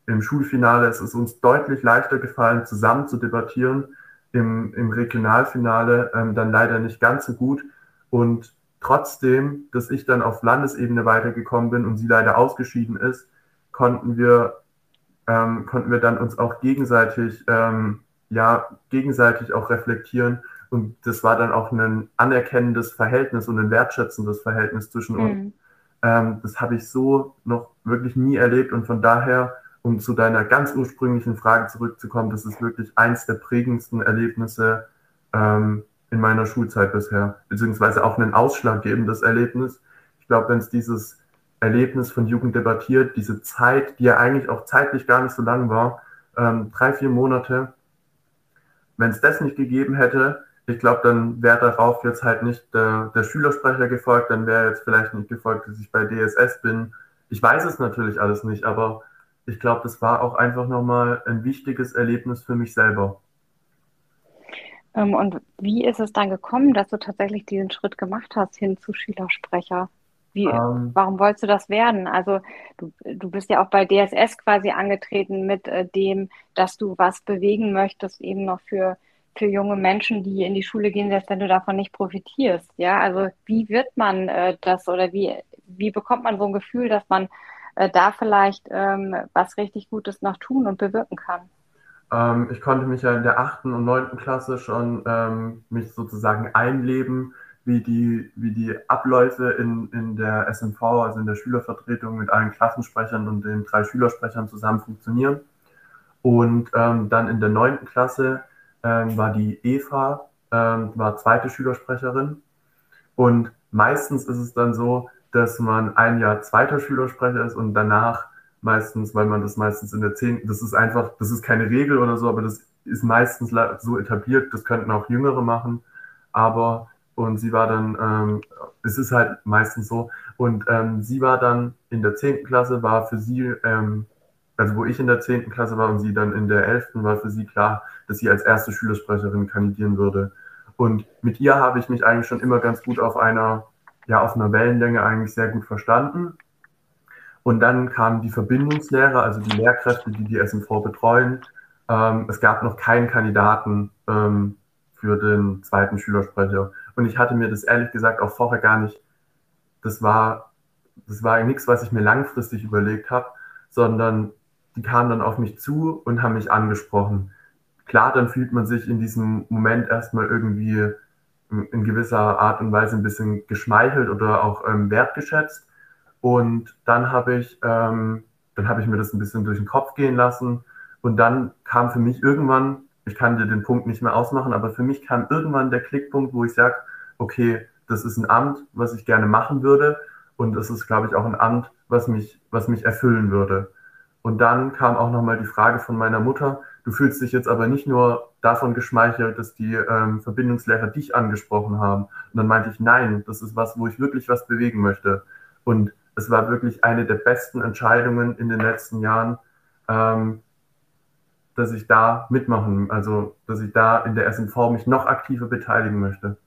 im Schulfinale ist es uns deutlich leichter gefallen, zusammen zu debattieren. Im, im Regionalfinale ähm, dann leider nicht ganz so gut. Und trotzdem, dass ich dann auf Landesebene weitergekommen bin und sie leider ausgeschieden ist, konnten wir, ähm, konnten wir dann uns auch gegenseitig, ähm, ja, gegenseitig auch reflektieren. Und das war dann auch ein anerkennendes Verhältnis und ein wertschätzendes Verhältnis zwischen uns. Mhm. Ähm, das habe ich so noch wirklich nie erlebt und von daher um zu deiner ganz ursprünglichen Frage zurückzukommen, das ist wirklich eins der prägendsten Erlebnisse ähm, in meiner Schulzeit bisher, beziehungsweise auch ein ausschlaggebendes Erlebnis. Ich glaube, wenn es dieses Erlebnis von Jugend debattiert, diese Zeit, die ja eigentlich auch zeitlich gar nicht so lang war, ähm, drei, vier Monate, wenn es das nicht gegeben hätte, ich glaube, dann wäre darauf jetzt halt nicht der, der Schülersprecher gefolgt, dann wäre jetzt vielleicht nicht gefolgt, dass ich bei DSS bin. Ich weiß es natürlich alles nicht, aber ich glaube, das war auch einfach nochmal ein wichtiges Erlebnis für mich selber. Ähm, und wie ist es dann gekommen, dass du tatsächlich diesen Schritt gemacht hast hin zu Schülersprecher? Wie, ähm, warum wolltest du das werden? Also du, du bist ja auch bei DSS quasi angetreten mit äh, dem, dass du was bewegen möchtest, eben noch für, für junge Menschen, die in die Schule gehen, selbst wenn du davon nicht profitierst. Ja, also wie wird man äh, das oder wie, wie bekommt man so ein Gefühl, dass man äh, da vielleicht ähm, was richtig Gutes noch tun und bewirken kann? Ähm, ich konnte mich ja in der achten und neunten Klasse schon ähm, mich sozusagen einleben wie die, wie die Abläufe in, in der SMV, also in der Schülervertretung mit allen Klassensprechern und den drei Schülersprechern zusammen funktionieren. Und ähm, dann in der neunten Klasse ähm, war die Eva, ähm, war zweite Schülersprecherin. Und meistens ist es dann so, dass man ein Jahr zweiter Schülersprecher ist und danach meistens, weil man das meistens in der zehnten, das ist einfach, das ist keine Regel oder so, aber das ist meistens so etabliert, das könnten auch Jüngere machen. Aber und sie war dann, ähm, es ist halt meistens so, und ähm, sie war dann in der 10. Klasse, war für sie, ähm, also wo ich in der 10. Klasse war und sie dann in der 11. war für sie klar, dass sie als erste Schülersprecherin kandidieren würde. Und mit ihr habe ich mich eigentlich schon immer ganz gut auf einer, ja, auf einer Wellenlänge eigentlich sehr gut verstanden. Und dann kamen die Verbindungslehrer, also die Lehrkräfte, die die SMV betreuen. Ähm, es gab noch keinen Kandidaten ähm, für den zweiten Schülersprecher. Und ich hatte mir das ehrlich gesagt auch vorher gar nicht, das war, das war nichts, was ich mir langfristig überlegt habe, sondern die kamen dann auf mich zu und haben mich angesprochen. Klar, dann fühlt man sich in diesem Moment erstmal irgendwie in gewisser Art und Weise ein bisschen geschmeichelt oder auch ähm, wertgeschätzt. Und dann habe ich, ähm, dann habe ich mir das ein bisschen durch den Kopf gehen lassen. Und dann kam für mich irgendwann ich kann dir den Punkt nicht mehr ausmachen, aber für mich kam irgendwann der Klickpunkt, wo ich sage, okay, das ist ein Amt, was ich gerne machen würde und das ist, glaube ich, auch ein Amt, was mich, was mich erfüllen würde. Und dann kam auch nochmal die Frage von meiner Mutter, du fühlst dich jetzt aber nicht nur davon geschmeichelt, dass die ähm, Verbindungslehrer dich angesprochen haben. Und dann meinte ich, nein, das ist was, wo ich wirklich was bewegen möchte. Und es war wirklich eine der besten Entscheidungen in den letzten Jahren, ähm, dass ich da mitmachen, also dass ich da in der SMV mich noch aktiver beteiligen möchte.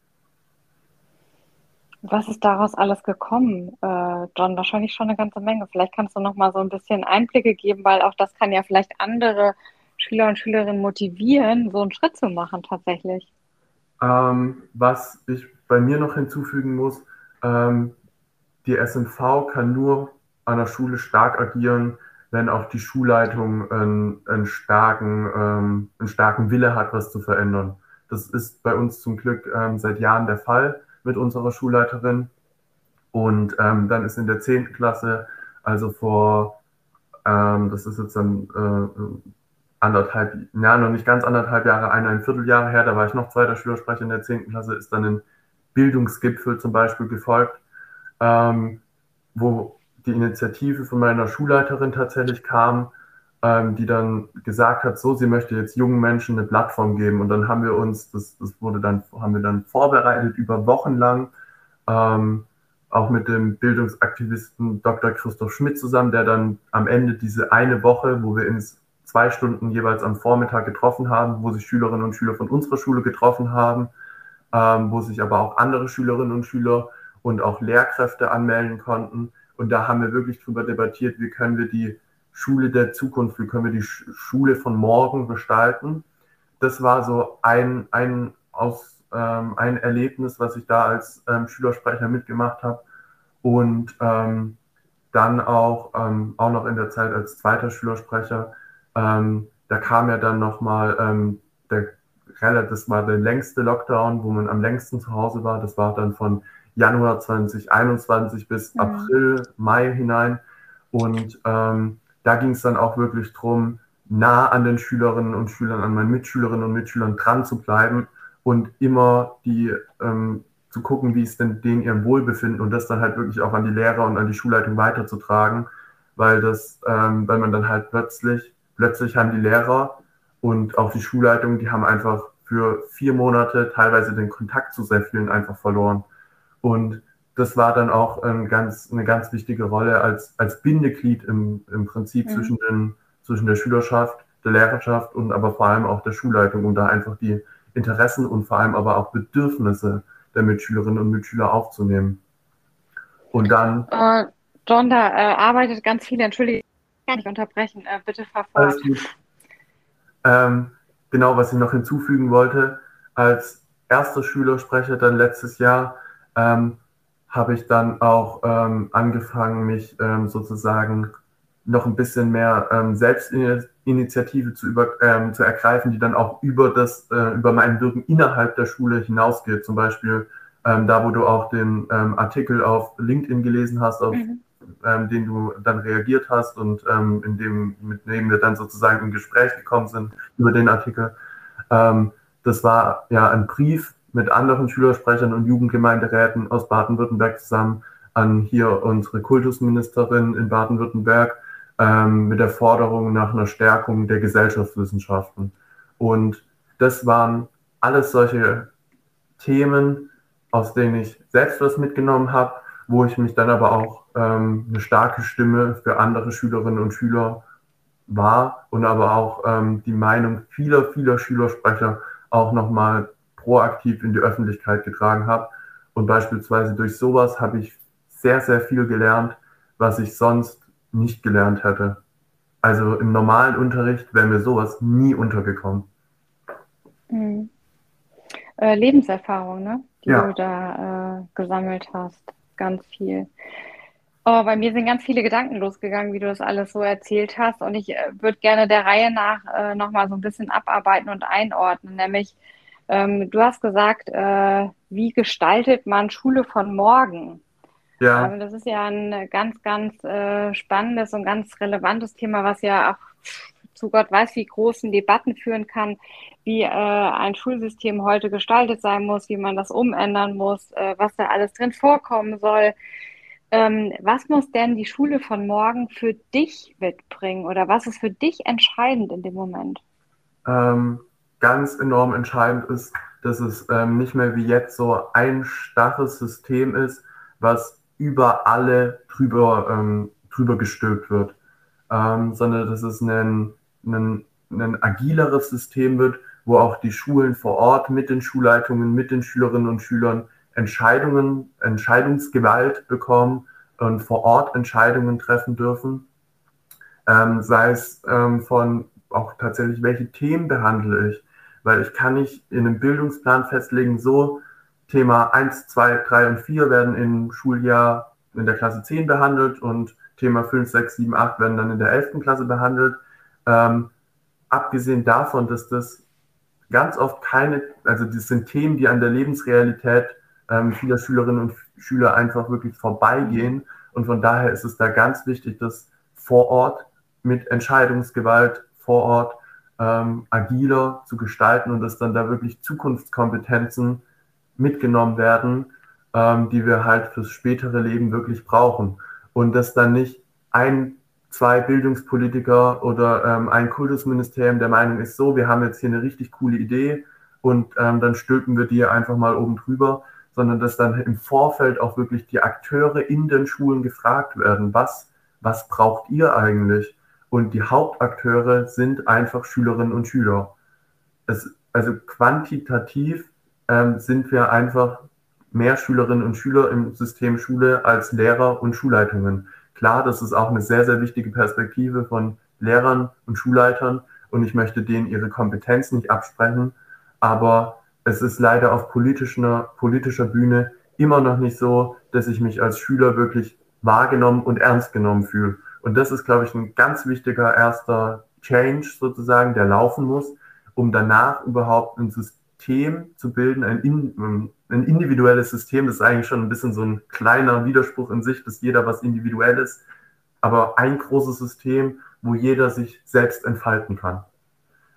Was ist daraus alles gekommen, äh, John? Wahrscheinlich schon eine ganze Menge. Vielleicht kannst du noch mal so ein bisschen Einblicke geben, weil auch das kann ja vielleicht andere Schüler und Schülerinnen motivieren, so einen Schritt zu machen tatsächlich. Ähm, was ich bei mir noch hinzufügen muss, ähm, die SMV kann nur an der Schule stark agieren, wenn auch die Schulleitung einen, einen, starken, ähm, einen starken Wille hat, was zu verändern. Das ist bei uns zum Glück ähm, seit Jahren der Fall mit unserer Schulleiterin. Und ähm, dann ist in der 10. Klasse, also vor, ähm, das ist jetzt dann äh, anderthalb, ja, noch nicht ganz anderthalb Jahre, ein Vierteljahre her, da war ich noch zweiter Schülersprecher in der 10. Klasse, ist dann ein Bildungsgipfel zum Beispiel gefolgt, ähm, wo die Initiative von meiner Schulleiterin tatsächlich kam, ähm, die dann gesagt hat, so, sie möchte jetzt jungen Menschen eine Plattform geben. Und dann haben wir uns, das, das wurde dann, haben wir dann vorbereitet über Wochen lang, ähm, auch mit dem Bildungsaktivisten Dr. Christoph Schmidt zusammen, der dann am Ende diese eine Woche, wo wir uns zwei Stunden jeweils am Vormittag getroffen haben, wo sich Schülerinnen und Schüler von unserer Schule getroffen haben, ähm, wo sich aber auch andere Schülerinnen und Schüler und auch Lehrkräfte anmelden konnten. Und da haben wir wirklich drüber debattiert, wie können wir die Schule der Zukunft, wie können wir die Schule von morgen gestalten. Das war so ein, ein, aus, ähm, ein Erlebnis, was ich da als ähm, Schülersprecher mitgemacht habe. Und ähm, dann auch, ähm, auch noch in der Zeit als zweiter Schülersprecher, ähm, da kam ja dann nochmal ähm, der das war der längste Lockdown, wo man am längsten zu Hause war. Das war dann von Januar 2021 bis mhm. April, Mai hinein. Und ähm, da ging es dann auch wirklich darum, nah an den Schülerinnen und Schülern, an meinen Mitschülerinnen und Mitschülern dran zu bleiben und immer die ähm, zu gucken, wie es denn denen ihrem Wohlbefinden und das dann halt wirklich auch an die Lehrer und an die Schulleitung weiterzutragen, weil das, ähm, weil man dann halt plötzlich, plötzlich haben die Lehrer und auch die Schulleitung, die haben einfach für vier Monate teilweise den Kontakt zu sehr vielen einfach verloren. Und das war dann auch ein ganz, eine ganz wichtige Rolle als, als Bindeglied im, im Prinzip mhm. zwischen, den, zwischen der Schülerschaft, der Lehrerschaft und aber vor allem auch der Schulleitung, um da einfach die Interessen und vor allem aber auch Bedürfnisse der Mitschülerinnen und Mitschüler aufzunehmen. Und dann. Äh, John, da äh, arbeitet ganz viel, entschuldige, ich kann nicht unterbrechen, äh, bitte fort. Ähm, genau, was ich noch hinzufügen wollte, als erster Schülersprecher dann letztes Jahr ähm, habe ich dann auch ähm, angefangen, mich ähm, sozusagen noch ein bisschen mehr ähm, Selbstinitiative zu, über, ähm, zu ergreifen, die dann auch über das, äh, über mein Wirken innerhalb der Schule hinausgeht. Zum Beispiel ähm, da, wo du auch den ähm, Artikel auf LinkedIn gelesen hast, auf mhm. ähm, den du dann reagiert hast und ähm, in dem, mit dem wir dann sozusagen im Gespräch gekommen sind über den Artikel. Ähm, das war ja ein Brief mit anderen Schülersprechern und Jugendgemeinderäten aus Baden-Württemberg zusammen an hier unsere Kultusministerin in Baden-Württemberg ähm, mit der Forderung nach einer Stärkung der Gesellschaftswissenschaften. Und das waren alles solche Themen, aus denen ich selbst was mitgenommen habe, wo ich mich dann aber auch ähm, eine starke Stimme für andere Schülerinnen und Schüler war und aber auch ähm, die Meinung vieler, vieler Schülersprecher auch nochmal proaktiv in die Öffentlichkeit getragen habe. Und beispielsweise durch sowas habe ich sehr, sehr viel gelernt, was ich sonst nicht gelernt hätte. Also im normalen Unterricht wäre mir sowas nie untergekommen. Mhm. Äh, Lebenserfahrung, ne? die ja. du da äh, gesammelt hast. Ganz viel. Oh, bei mir sind ganz viele Gedanken losgegangen, wie du das alles so erzählt hast. Und ich äh, würde gerne der Reihe nach äh, nochmal so ein bisschen abarbeiten und einordnen. Nämlich, ähm, du hast gesagt, äh, wie gestaltet man Schule von morgen? Ja. Also das ist ja ein ganz, ganz äh, spannendes und ganz relevantes Thema, was ja auch zu Gott weiß, wie großen Debatten führen kann, wie äh, ein Schulsystem heute gestaltet sein muss, wie man das umändern muss, äh, was da alles drin vorkommen soll. Ähm, was muss denn die Schule von morgen für dich mitbringen oder was ist für dich entscheidend in dem Moment? Ähm, ganz enorm entscheidend ist, dass es ähm, nicht mehr wie jetzt so ein starres System ist, was über alle drüber, ähm, drüber gestülpt wird, ähm, sondern dass es ein, ein, ein agileres System wird, wo auch die Schulen vor Ort mit den Schulleitungen, mit den Schülerinnen und Schülern Entscheidungen, Entscheidungsgewalt bekommen und vor Ort Entscheidungen treffen dürfen. Ähm, sei es ähm, von auch tatsächlich, welche Themen behandle ich, weil ich kann nicht in einem Bildungsplan festlegen, so Thema 1, 2, 3 und 4 werden im Schuljahr in der Klasse 10 behandelt und Thema 5, 6, 7, 8 werden dann in der 11. Klasse behandelt. Ähm, abgesehen davon, dass das ganz oft keine, also das sind Themen, die an der Lebensrealität ähm, vieler Schülerinnen und Schüler einfach wirklich vorbeigehen. Und von daher ist es da ganz wichtig, dass vor Ort mit Entscheidungsgewalt vor Ort ähm, agiler zu gestalten und dass dann da wirklich Zukunftskompetenzen mitgenommen werden, ähm, die wir halt fürs spätere Leben wirklich brauchen. Und dass dann nicht ein, zwei Bildungspolitiker oder ähm, ein Kultusministerium der Meinung ist, so, wir haben jetzt hier eine richtig coole Idee und ähm, dann stülpen wir die einfach mal oben drüber, sondern dass dann im Vorfeld auch wirklich die Akteure in den Schulen gefragt werden, was, was braucht ihr eigentlich? Und die Hauptakteure sind einfach Schülerinnen und Schüler. Es, also quantitativ ähm, sind wir einfach mehr Schülerinnen und Schüler im System Schule als Lehrer und Schulleitungen. Klar, das ist auch eine sehr, sehr wichtige Perspektive von Lehrern und Schulleitern und ich möchte denen ihre Kompetenz nicht absprechen, aber es ist leider auf politischer, politischer Bühne immer noch nicht so, dass ich mich als Schüler wirklich wahrgenommen und ernst genommen fühle. Und das ist, glaube ich, ein ganz wichtiger erster Change sozusagen, der laufen muss, um danach überhaupt ein System zu bilden, ein, in, ein individuelles System, das ist eigentlich schon ein bisschen so ein kleiner Widerspruch in sich, dass jeder was individuelles, aber ein großes System, wo jeder sich selbst entfalten kann.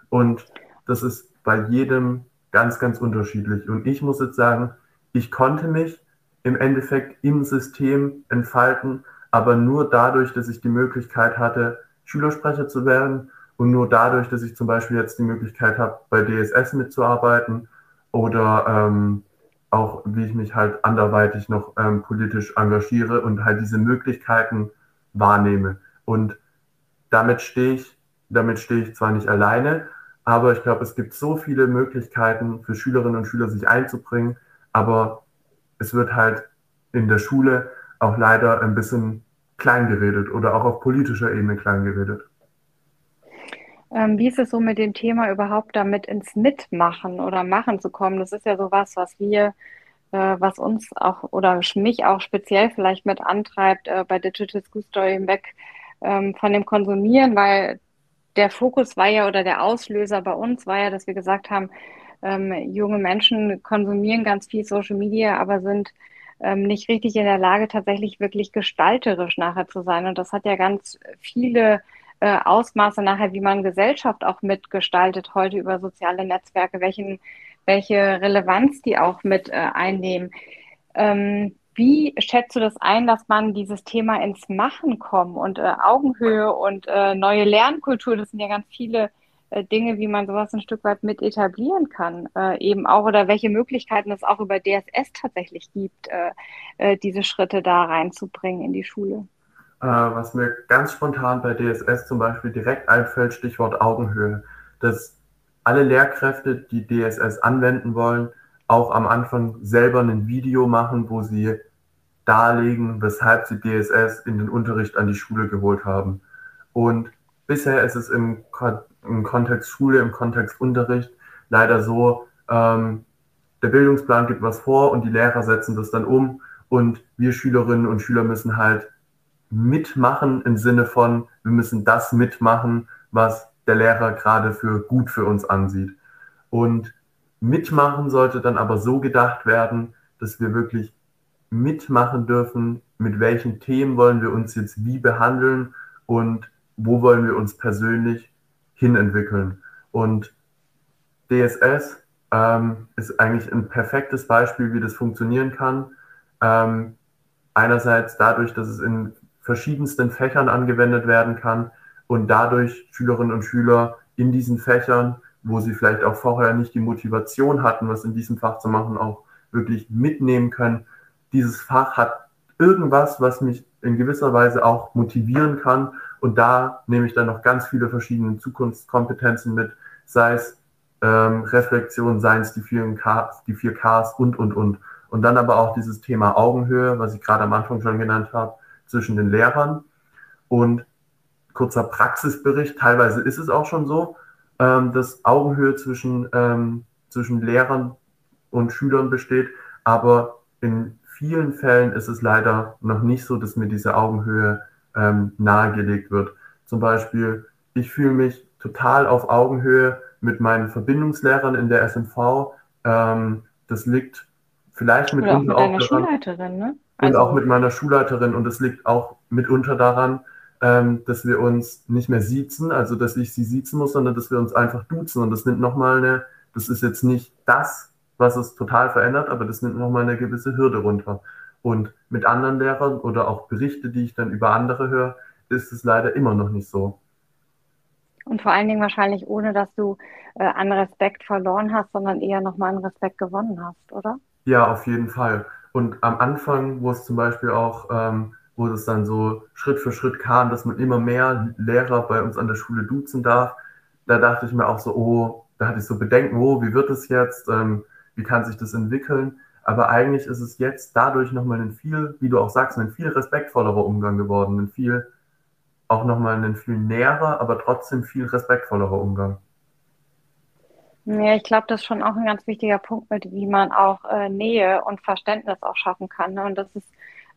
Und das ist bei jedem ganz, ganz unterschiedlich. Und ich muss jetzt sagen, ich konnte mich im Endeffekt im System entfalten, aber nur dadurch, dass ich die Möglichkeit hatte, Schülersprecher zu werden und nur dadurch, dass ich zum Beispiel jetzt die Möglichkeit habe, bei DSS mitzuarbeiten oder ähm, auch wie ich mich halt anderweitig noch ähm, politisch engagiere und halt diese Möglichkeiten wahrnehme. Und damit stehe ich, damit stehe ich zwar nicht alleine, aber ich glaube, es gibt so viele Möglichkeiten für Schülerinnen und Schüler, sich einzubringen, aber es wird halt in der Schule auch leider ein bisschen kleingeredet oder auch auf politischer Ebene kleingeredet. Ähm, wie ist es so mit dem Thema überhaupt damit ins Mitmachen oder Machen zu kommen? Das ist ja sowas, was wir, äh, was uns auch oder mich auch speziell vielleicht mit antreibt, äh, bei Digital School Story weg ähm, von dem Konsumieren, weil der Fokus war ja oder der Auslöser bei uns war ja, dass wir gesagt haben, ähm, junge Menschen konsumieren ganz viel Social Media, aber sind ähm, nicht richtig in der Lage, tatsächlich wirklich gestalterisch nachher zu sein. Und das hat ja ganz viele äh, Ausmaße nachher, wie man Gesellschaft auch mitgestaltet heute über soziale Netzwerke, welchen, welche Relevanz die auch mit äh, einnehmen. Ähm, wie schätzt du das ein, dass man dieses Thema ins Machen kommt und äh, Augenhöhe und äh, neue Lernkultur, das sind ja ganz viele Dinge, wie man sowas ein Stück weit mit etablieren kann, äh, eben auch oder welche Möglichkeiten es auch über DSS tatsächlich gibt, äh, äh, diese Schritte da reinzubringen in die Schule. Äh, was mir ganz spontan bei DSS zum Beispiel direkt einfällt, Stichwort Augenhöhe, dass alle Lehrkräfte, die DSS anwenden wollen, auch am Anfang selber ein Video machen, wo sie darlegen, weshalb sie DSS in den Unterricht an die Schule geholt haben. Und bisher ist es im im Kontext Schule, im Kontext Unterricht leider so, ähm, der Bildungsplan gibt was vor und die Lehrer setzen das dann um und wir Schülerinnen und Schüler müssen halt mitmachen im Sinne von, wir müssen das mitmachen, was der Lehrer gerade für gut für uns ansieht. Und mitmachen sollte dann aber so gedacht werden, dass wir wirklich mitmachen dürfen, mit welchen Themen wollen wir uns jetzt wie behandeln und wo wollen wir uns persönlich hinentwickeln. Und DSS ähm, ist eigentlich ein perfektes Beispiel, wie das funktionieren kann. Ähm, einerseits dadurch, dass es in verschiedensten Fächern angewendet werden kann und dadurch Schülerinnen und Schüler in diesen Fächern, wo sie vielleicht auch vorher nicht die Motivation hatten, was in diesem Fach zu machen, auch wirklich mitnehmen können. Dieses Fach hat irgendwas, was mich in gewisser Weise auch motivieren kann und da nehme ich dann noch ganz viele verschiedene Zukunftskompetenzen mit, sei es ähm, Reflexion, seien es die vier, Ks, die vier Ks und, und, und. Und dann aber auch dieses Thema Augenhöhe, was ich gerade am Anfang schon genannt habe, zwischen den Lehrern. Und kurzer Praxisbericht, teilweise ist es auch schon so, ähm, dass Augenhöhe zwischen, ähm, zwischen Lehrern und Schülern besteht. Aber in vielen Fällen ist es leider noch nicht so, dass mir diese Augenhöhe ähm, nahegelegt wird. Zum Beispiel, ich fühle mich total auf Augenhöhe mit meinen Verbindungslehrern in der SMV. Ähm, das liegt vielleicht mitunter auch mit auch daran, Schulleiterin, ne? Also, und auch mit meiner Schulleiterin. Und es liegt auch mitunter daran, ähm, dass wir uns nicht mehr siezen, also dass ich sie siezen muss, sondern dass wir uns einfach duzen. Und das nimmt nochmal eine, das ist jetzt nicht das, was es total verändert, aber das nimmt nochmal eine gewisse Hürde runter. Und mit anderen Lehrern oder auch Berichte, die ich dann über andere höre, ist es leider immer noch nicht so. Und vor allen Dingen wahrscheinlich ohne, dass du äh, an Respekt verloren hast, sondern eher nochmal an Respekt gewonnen hast, oder? Ja, auf jeden Fall. Und am Anfang, wo es zum Beispiel auch, ähm, wo es dann so Schritt für Schritt kam, dass man immer mehr Lehrer bei uns an der Schule duzen darf, da dachte ich mir auch so, oh, da hatte ich so Bedenken, oh, wie wird es jetzt? Ähm, wie kann sich das entwickeln? Aber eigentlich ist es jetzt dadurch nochmal ein viel, wie du auch sagst, ein viel respektvollerer Umgang geworden, ein viel, auch nochmal ein viel näherer, aber trotzdem viel respektvollerer Umgang. Ja, ich glaube, das ist schon auch ein ganz wichtiger Punkt, mit wie man auch äh, Nähe und Verständnis auch schaffen kann. Ne? Und das ist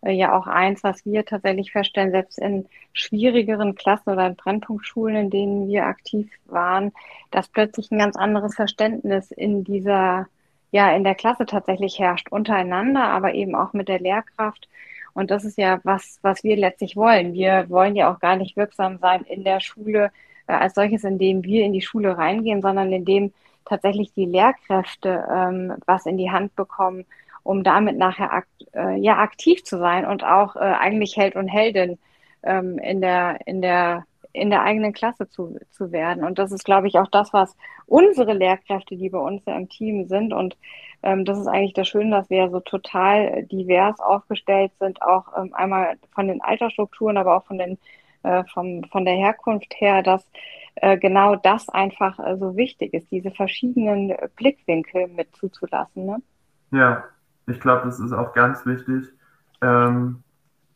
äh, ja auch eins, was wir tatsächlich feststellen, selbst in schwierigeren Klassen oder in Brennpunktschulen, in denen wir aktiv waren, dass plötzlich ein ganz anderes Verständnis in dieser ja in der Klasse tatsächlich herrscht, untereinander, aber eben auch mit der Lehrkraft. Und das ist ja was, was wir letztlich wollen. Wir wollen ja auch gar nicht wirksam sein in der Schule äh, als solches, indem wir in die Schule reingehen, sondern indem tatsächlich die Lehrkräfte ähm, was in die Hand bekommen, um damit nachher akt, äh, ja aktiv zu sein und auch äh, eigentlich Held und Heldin ähm, in der in der in der eigenen Klasse zu, zu werden. Und das ist, glaube ich, auch das, was unsere Lehrkräfte, die bei uns im Team sind. Und ähm, das ist eigentlich das Schöne, dass wir ja so total divers aufgestellt sind, auch ähm, einmal von den Altersstrukturen, aber auch von, den, äh, vom, von der Herkunft her, dass äh, genau das einfach äh, so wichtig ist, diese verschiedenen Blickwinkel mit zuzulassen. Ne? Ja, ich glaube, das ist auch ganz wichtig. Ähm,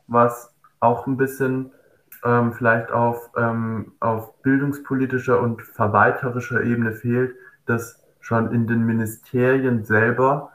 was auch ein bisschen ähm, vielleicht auf, ähm, auf bildungspolitischer und verwalterischer Ebene fehlt, dass schon in den Ministerien selber,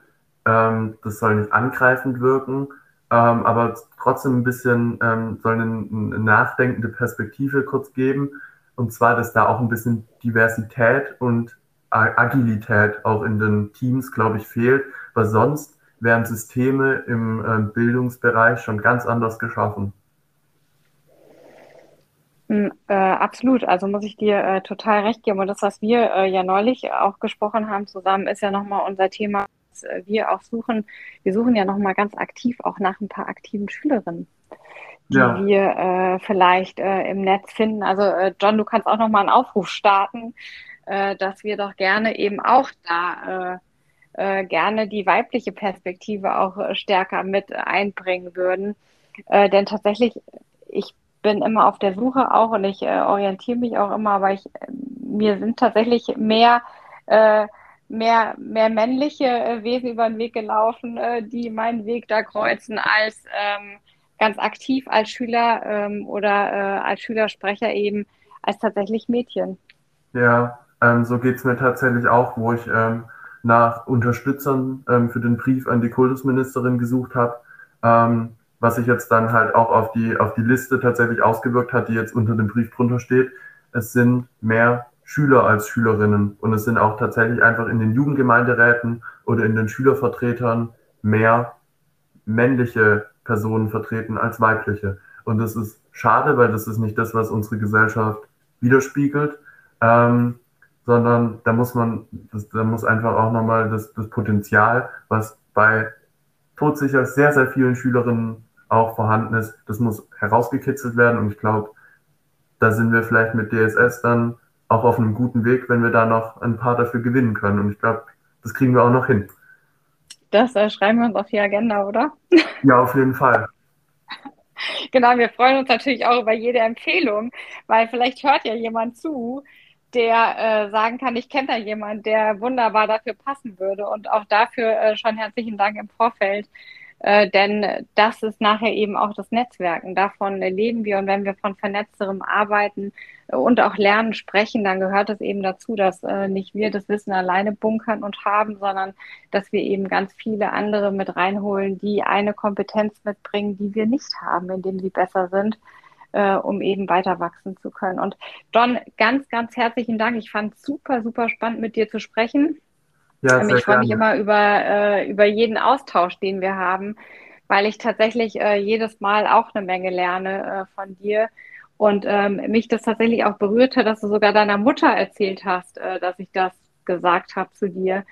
ähm, das soll nicht angreifend wirken, ähm, aber trotzdem ein bisschen ähm, soll eine, eine nachdenkende Perspektive kurz geben. Und zwar, dass da auch ein bisschen Diversität und Agilität auch in den Teams, glaube ich, fehlt, weil sonst werden Systeme im äh, Bildungsbereich schon ganz anders geschaffen. Äh, absolut, also muss ich dir äh, total recht geben. Und das, was wir äh, ja neulich auch gesprochen haben zusammen, ist ja nochmal unser Thema, dass äh, wir auch suchen. Wir suchen ja nochmal ganz aktiv auch nach ein paar aktiven Schülerinnen, die ja. wir äh, vielleicht äh, im Netz finden. Also John, du kannst auch nochmal einen Aufruf starten, dass wir doch gerne eben auch da gerne die weibliche Perspektive auch stärker mit einbringen würden. denn tatsächlich, ich bin immer auf der Suche auch und ich äh, orientiere mich auch immer, aber ich, äh, mir sind tatsächlich mehr, äh, mehr, mehr männliche äh, Wesen über den Weg gelaufen, äh, die meinen Weg da kreuzen, als ähm, ganz aktiv als Schüler ähm, oder äh, als Schülersprecher eben, als tatsächlich Mädchen. Ja, ähm, so geht es mir tatsächlich auch, wo ich ähm, nach Unterstützern ähm, für den Brief an die Kultusministerin gesucht habe. Was sich jetzt dann halt auch auf die, auf die Liste tatsächlich ausgewirkt hat, die jetzt unter dem Brief drunter steht. Es sind mehr Schüler als Schülerinnen und es sind auch tatsächlich einfach in den Jugendgemeinderäten oder in den Schülervertretern mehr männliche Personen vertreten als weibliche. Und das ist schade, weil das ist nicht das, was unsere Gesellschaft widerspiegelt, ähm, sondern da muss man, das, da muss einfach auch nochmal das, das Potenzial, was bei todsicher sehr, sehr vielen Schülerinnen auch vorhanden ist, das muss herausgekitzelt werden und ich glaube, da sind wir vielleicht mit DSS dann auch auf einem guten Weg, wenn wir da noch ein paar dafür gewinnen können und ich glaube, das kriegen wir auch noch hin. Das äh, schreiben wir uns auf die Agenda, oder? Ja, auf jeden Fall. Genau, wir freuen uns natürlich auch über jede Empfehlung, weil vielleicht hört ja jemand zu, der äh, sagen kann, ich kenne da jemanden, der wunderbar dafür passen würde. Und auch dafür äh, schon herzlichen Dank im Vorfeld. Äh, denn das ist nachher eben auch das Netzwerken. Davon leben wir und wenn wir von vernetzterem Arbeiten und auch Lernen sprechen, dann gehört es eben dazu, dass äh, nicht wir das Wissen alleine bunkern und haben, sondern dass wir eben ganz viele andere mit reinholen, die eine Kompetenz mitbringen, die wir nicht haben, indem sie besser sind. Äh, um eben weiter wachsen zu können. Und Don, ganz, ganz herzlichen Dank. Ich fand es super, super spannend, mit dir zu sprechen. Ja, ähm, ich freue mich immer über, äh, über jeden Austausch, den wir haben, weil ich tatsächlich äh, jedes Mal auch eine Menge lerne äh, von dir. Und ähm, mich das tatsächlich auch berührt hat, dass du sogar deiner Mutter erzählt hast, äh, dass ich das gesagt habe zu dir.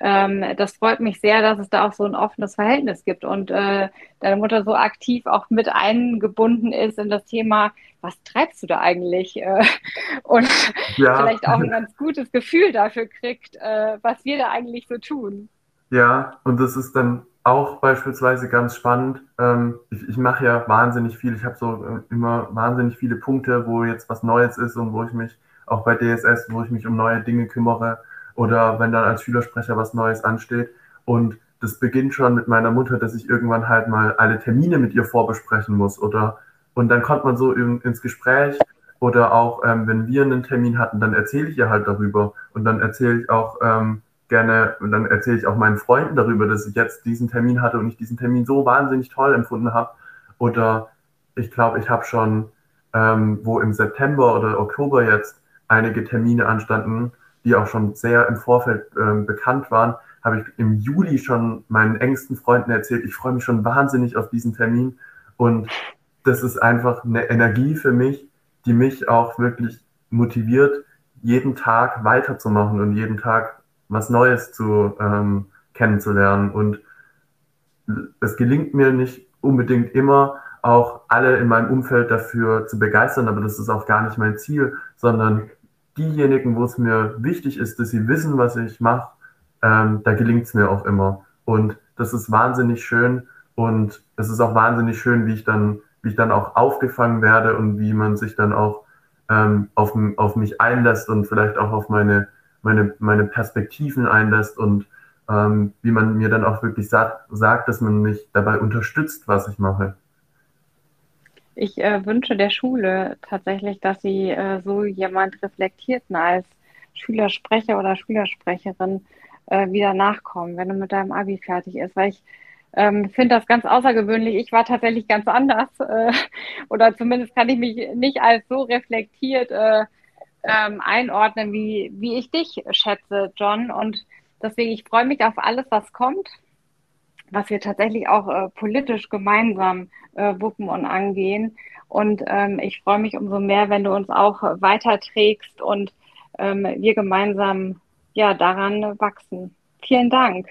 Ähm, das freut mich sehr, dass es da auch so ein offenes Verhältnis gibt und äh, deine Mutter so aktiv auch mit eingebunden ist in das Thema, was treibst du da eigentlich? Äh, und ja. vielleicht auch ein ganz gutes Gefühl dafür kriegt, äh, was wir da eigentlich so tun. Ja, und das ist dann auch beispielsweise ganz spannend. Ähm, ich, ich mache ja wahnsinnig viel. Ich habe so äh, immer wahnsinnig viele Punkte, wo jetzt was Neues ist und wo ich mich auch bei DSS, wo ich mich um neue Dinge kümmere oder wenn dann als Schülersprecher was Neues ansteht. Und das beginnt schon mit meiner Mutter, dass ich irgendwann halt mal alle Termine mit ihr vorbesprechen muss oder? Und dann kommt man so in, ins Gespräch. Oder auch ähm, wenn wir einen Termin hatten, dann erzähle ich ihr halt darüber. Und dann erzähle ich auch ähm, gerne und dann erzähle ich auch meinen Freunden darüber, dass ich jetzt diesen Termin hatte und ich diesen Termin so wahnsinnig toll empfunden habe. Oder ich glaube, ich habe schon, ähm, wo im September oder Oktober jetzt einige Termine anstanden, die auch schon sehr im Vorfeld äh, bekannt waren, habe ich im Juli schon meinen engsten Freunden erzählt, ich freue mich schon wahnsinnig auf diesen Termin. Und das ist einfach eine Energie für mich, die mich auch wirklich motiviert, jeden Tag weiterzumachen und jeden Tag was Neues zu ähm, kennenzulernen. Und es gelingt mir nicht unbedingt immer, auch alle in meinem Umfeld dafür zu begeistern, aber das ist auch gar nicht mein Ziel, sondern diejenigen, wo es mir wichtig ist, dass sie wissen, was ich mache, ähm, da gelingt es mir auch immer. Und das ist wahnsinnig schön und es ist auch wahnsinnig schön, wie ich dann, wie ich dann auch aufgefangen werde und wie man sich dann auch ähm, auf, auf mich einlässt und vielleicht auch auf meine, meine, meine Perspektiven einlässt und ähm, wie man mir dann auch wirklich sagt, sagt, dass man mich dabei unterstützt, was ich mache. Ich äh, wünsche der Schule tatsächlich, dass sie äh, so jemand Reflektierten als Schülersprecher oder Schülersprecherin äh, wieder nachkommen, wenn du mit deinem Abi fertig ist. Weil ich ähm, finde das ganz außergewöhnlich. Ich war tatsächlich ganz anders äh, oder zumindest kann ich mich nicht als so reflektiert äh, ähm, einordnen, wie, wie ich dich schätze, John. Und deswegen, ich freue mich auf alles, was kommt was wir tatsächlich auch äh, politisch gemeinsam äh, wuppen und angehen. Und ähm, ich freue mich umso mehr, wenn du uns auch weiterträgst und ähm, wir gemeinsam ja daran wachsen. Vielen Dank.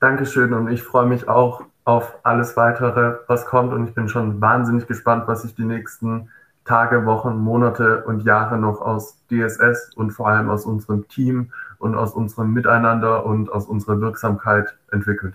Dankeschön und ich freue mich auch auf alles weitere, was kommt und ich bin schon wahnsinnig gespannt, was sich die nächsten Tage, Wochen, Monate und Jahre noch aus DSS und vor allem aus unserem Team und aus unserem Miteinander und aus unserer Wirksamkeit entwickelt.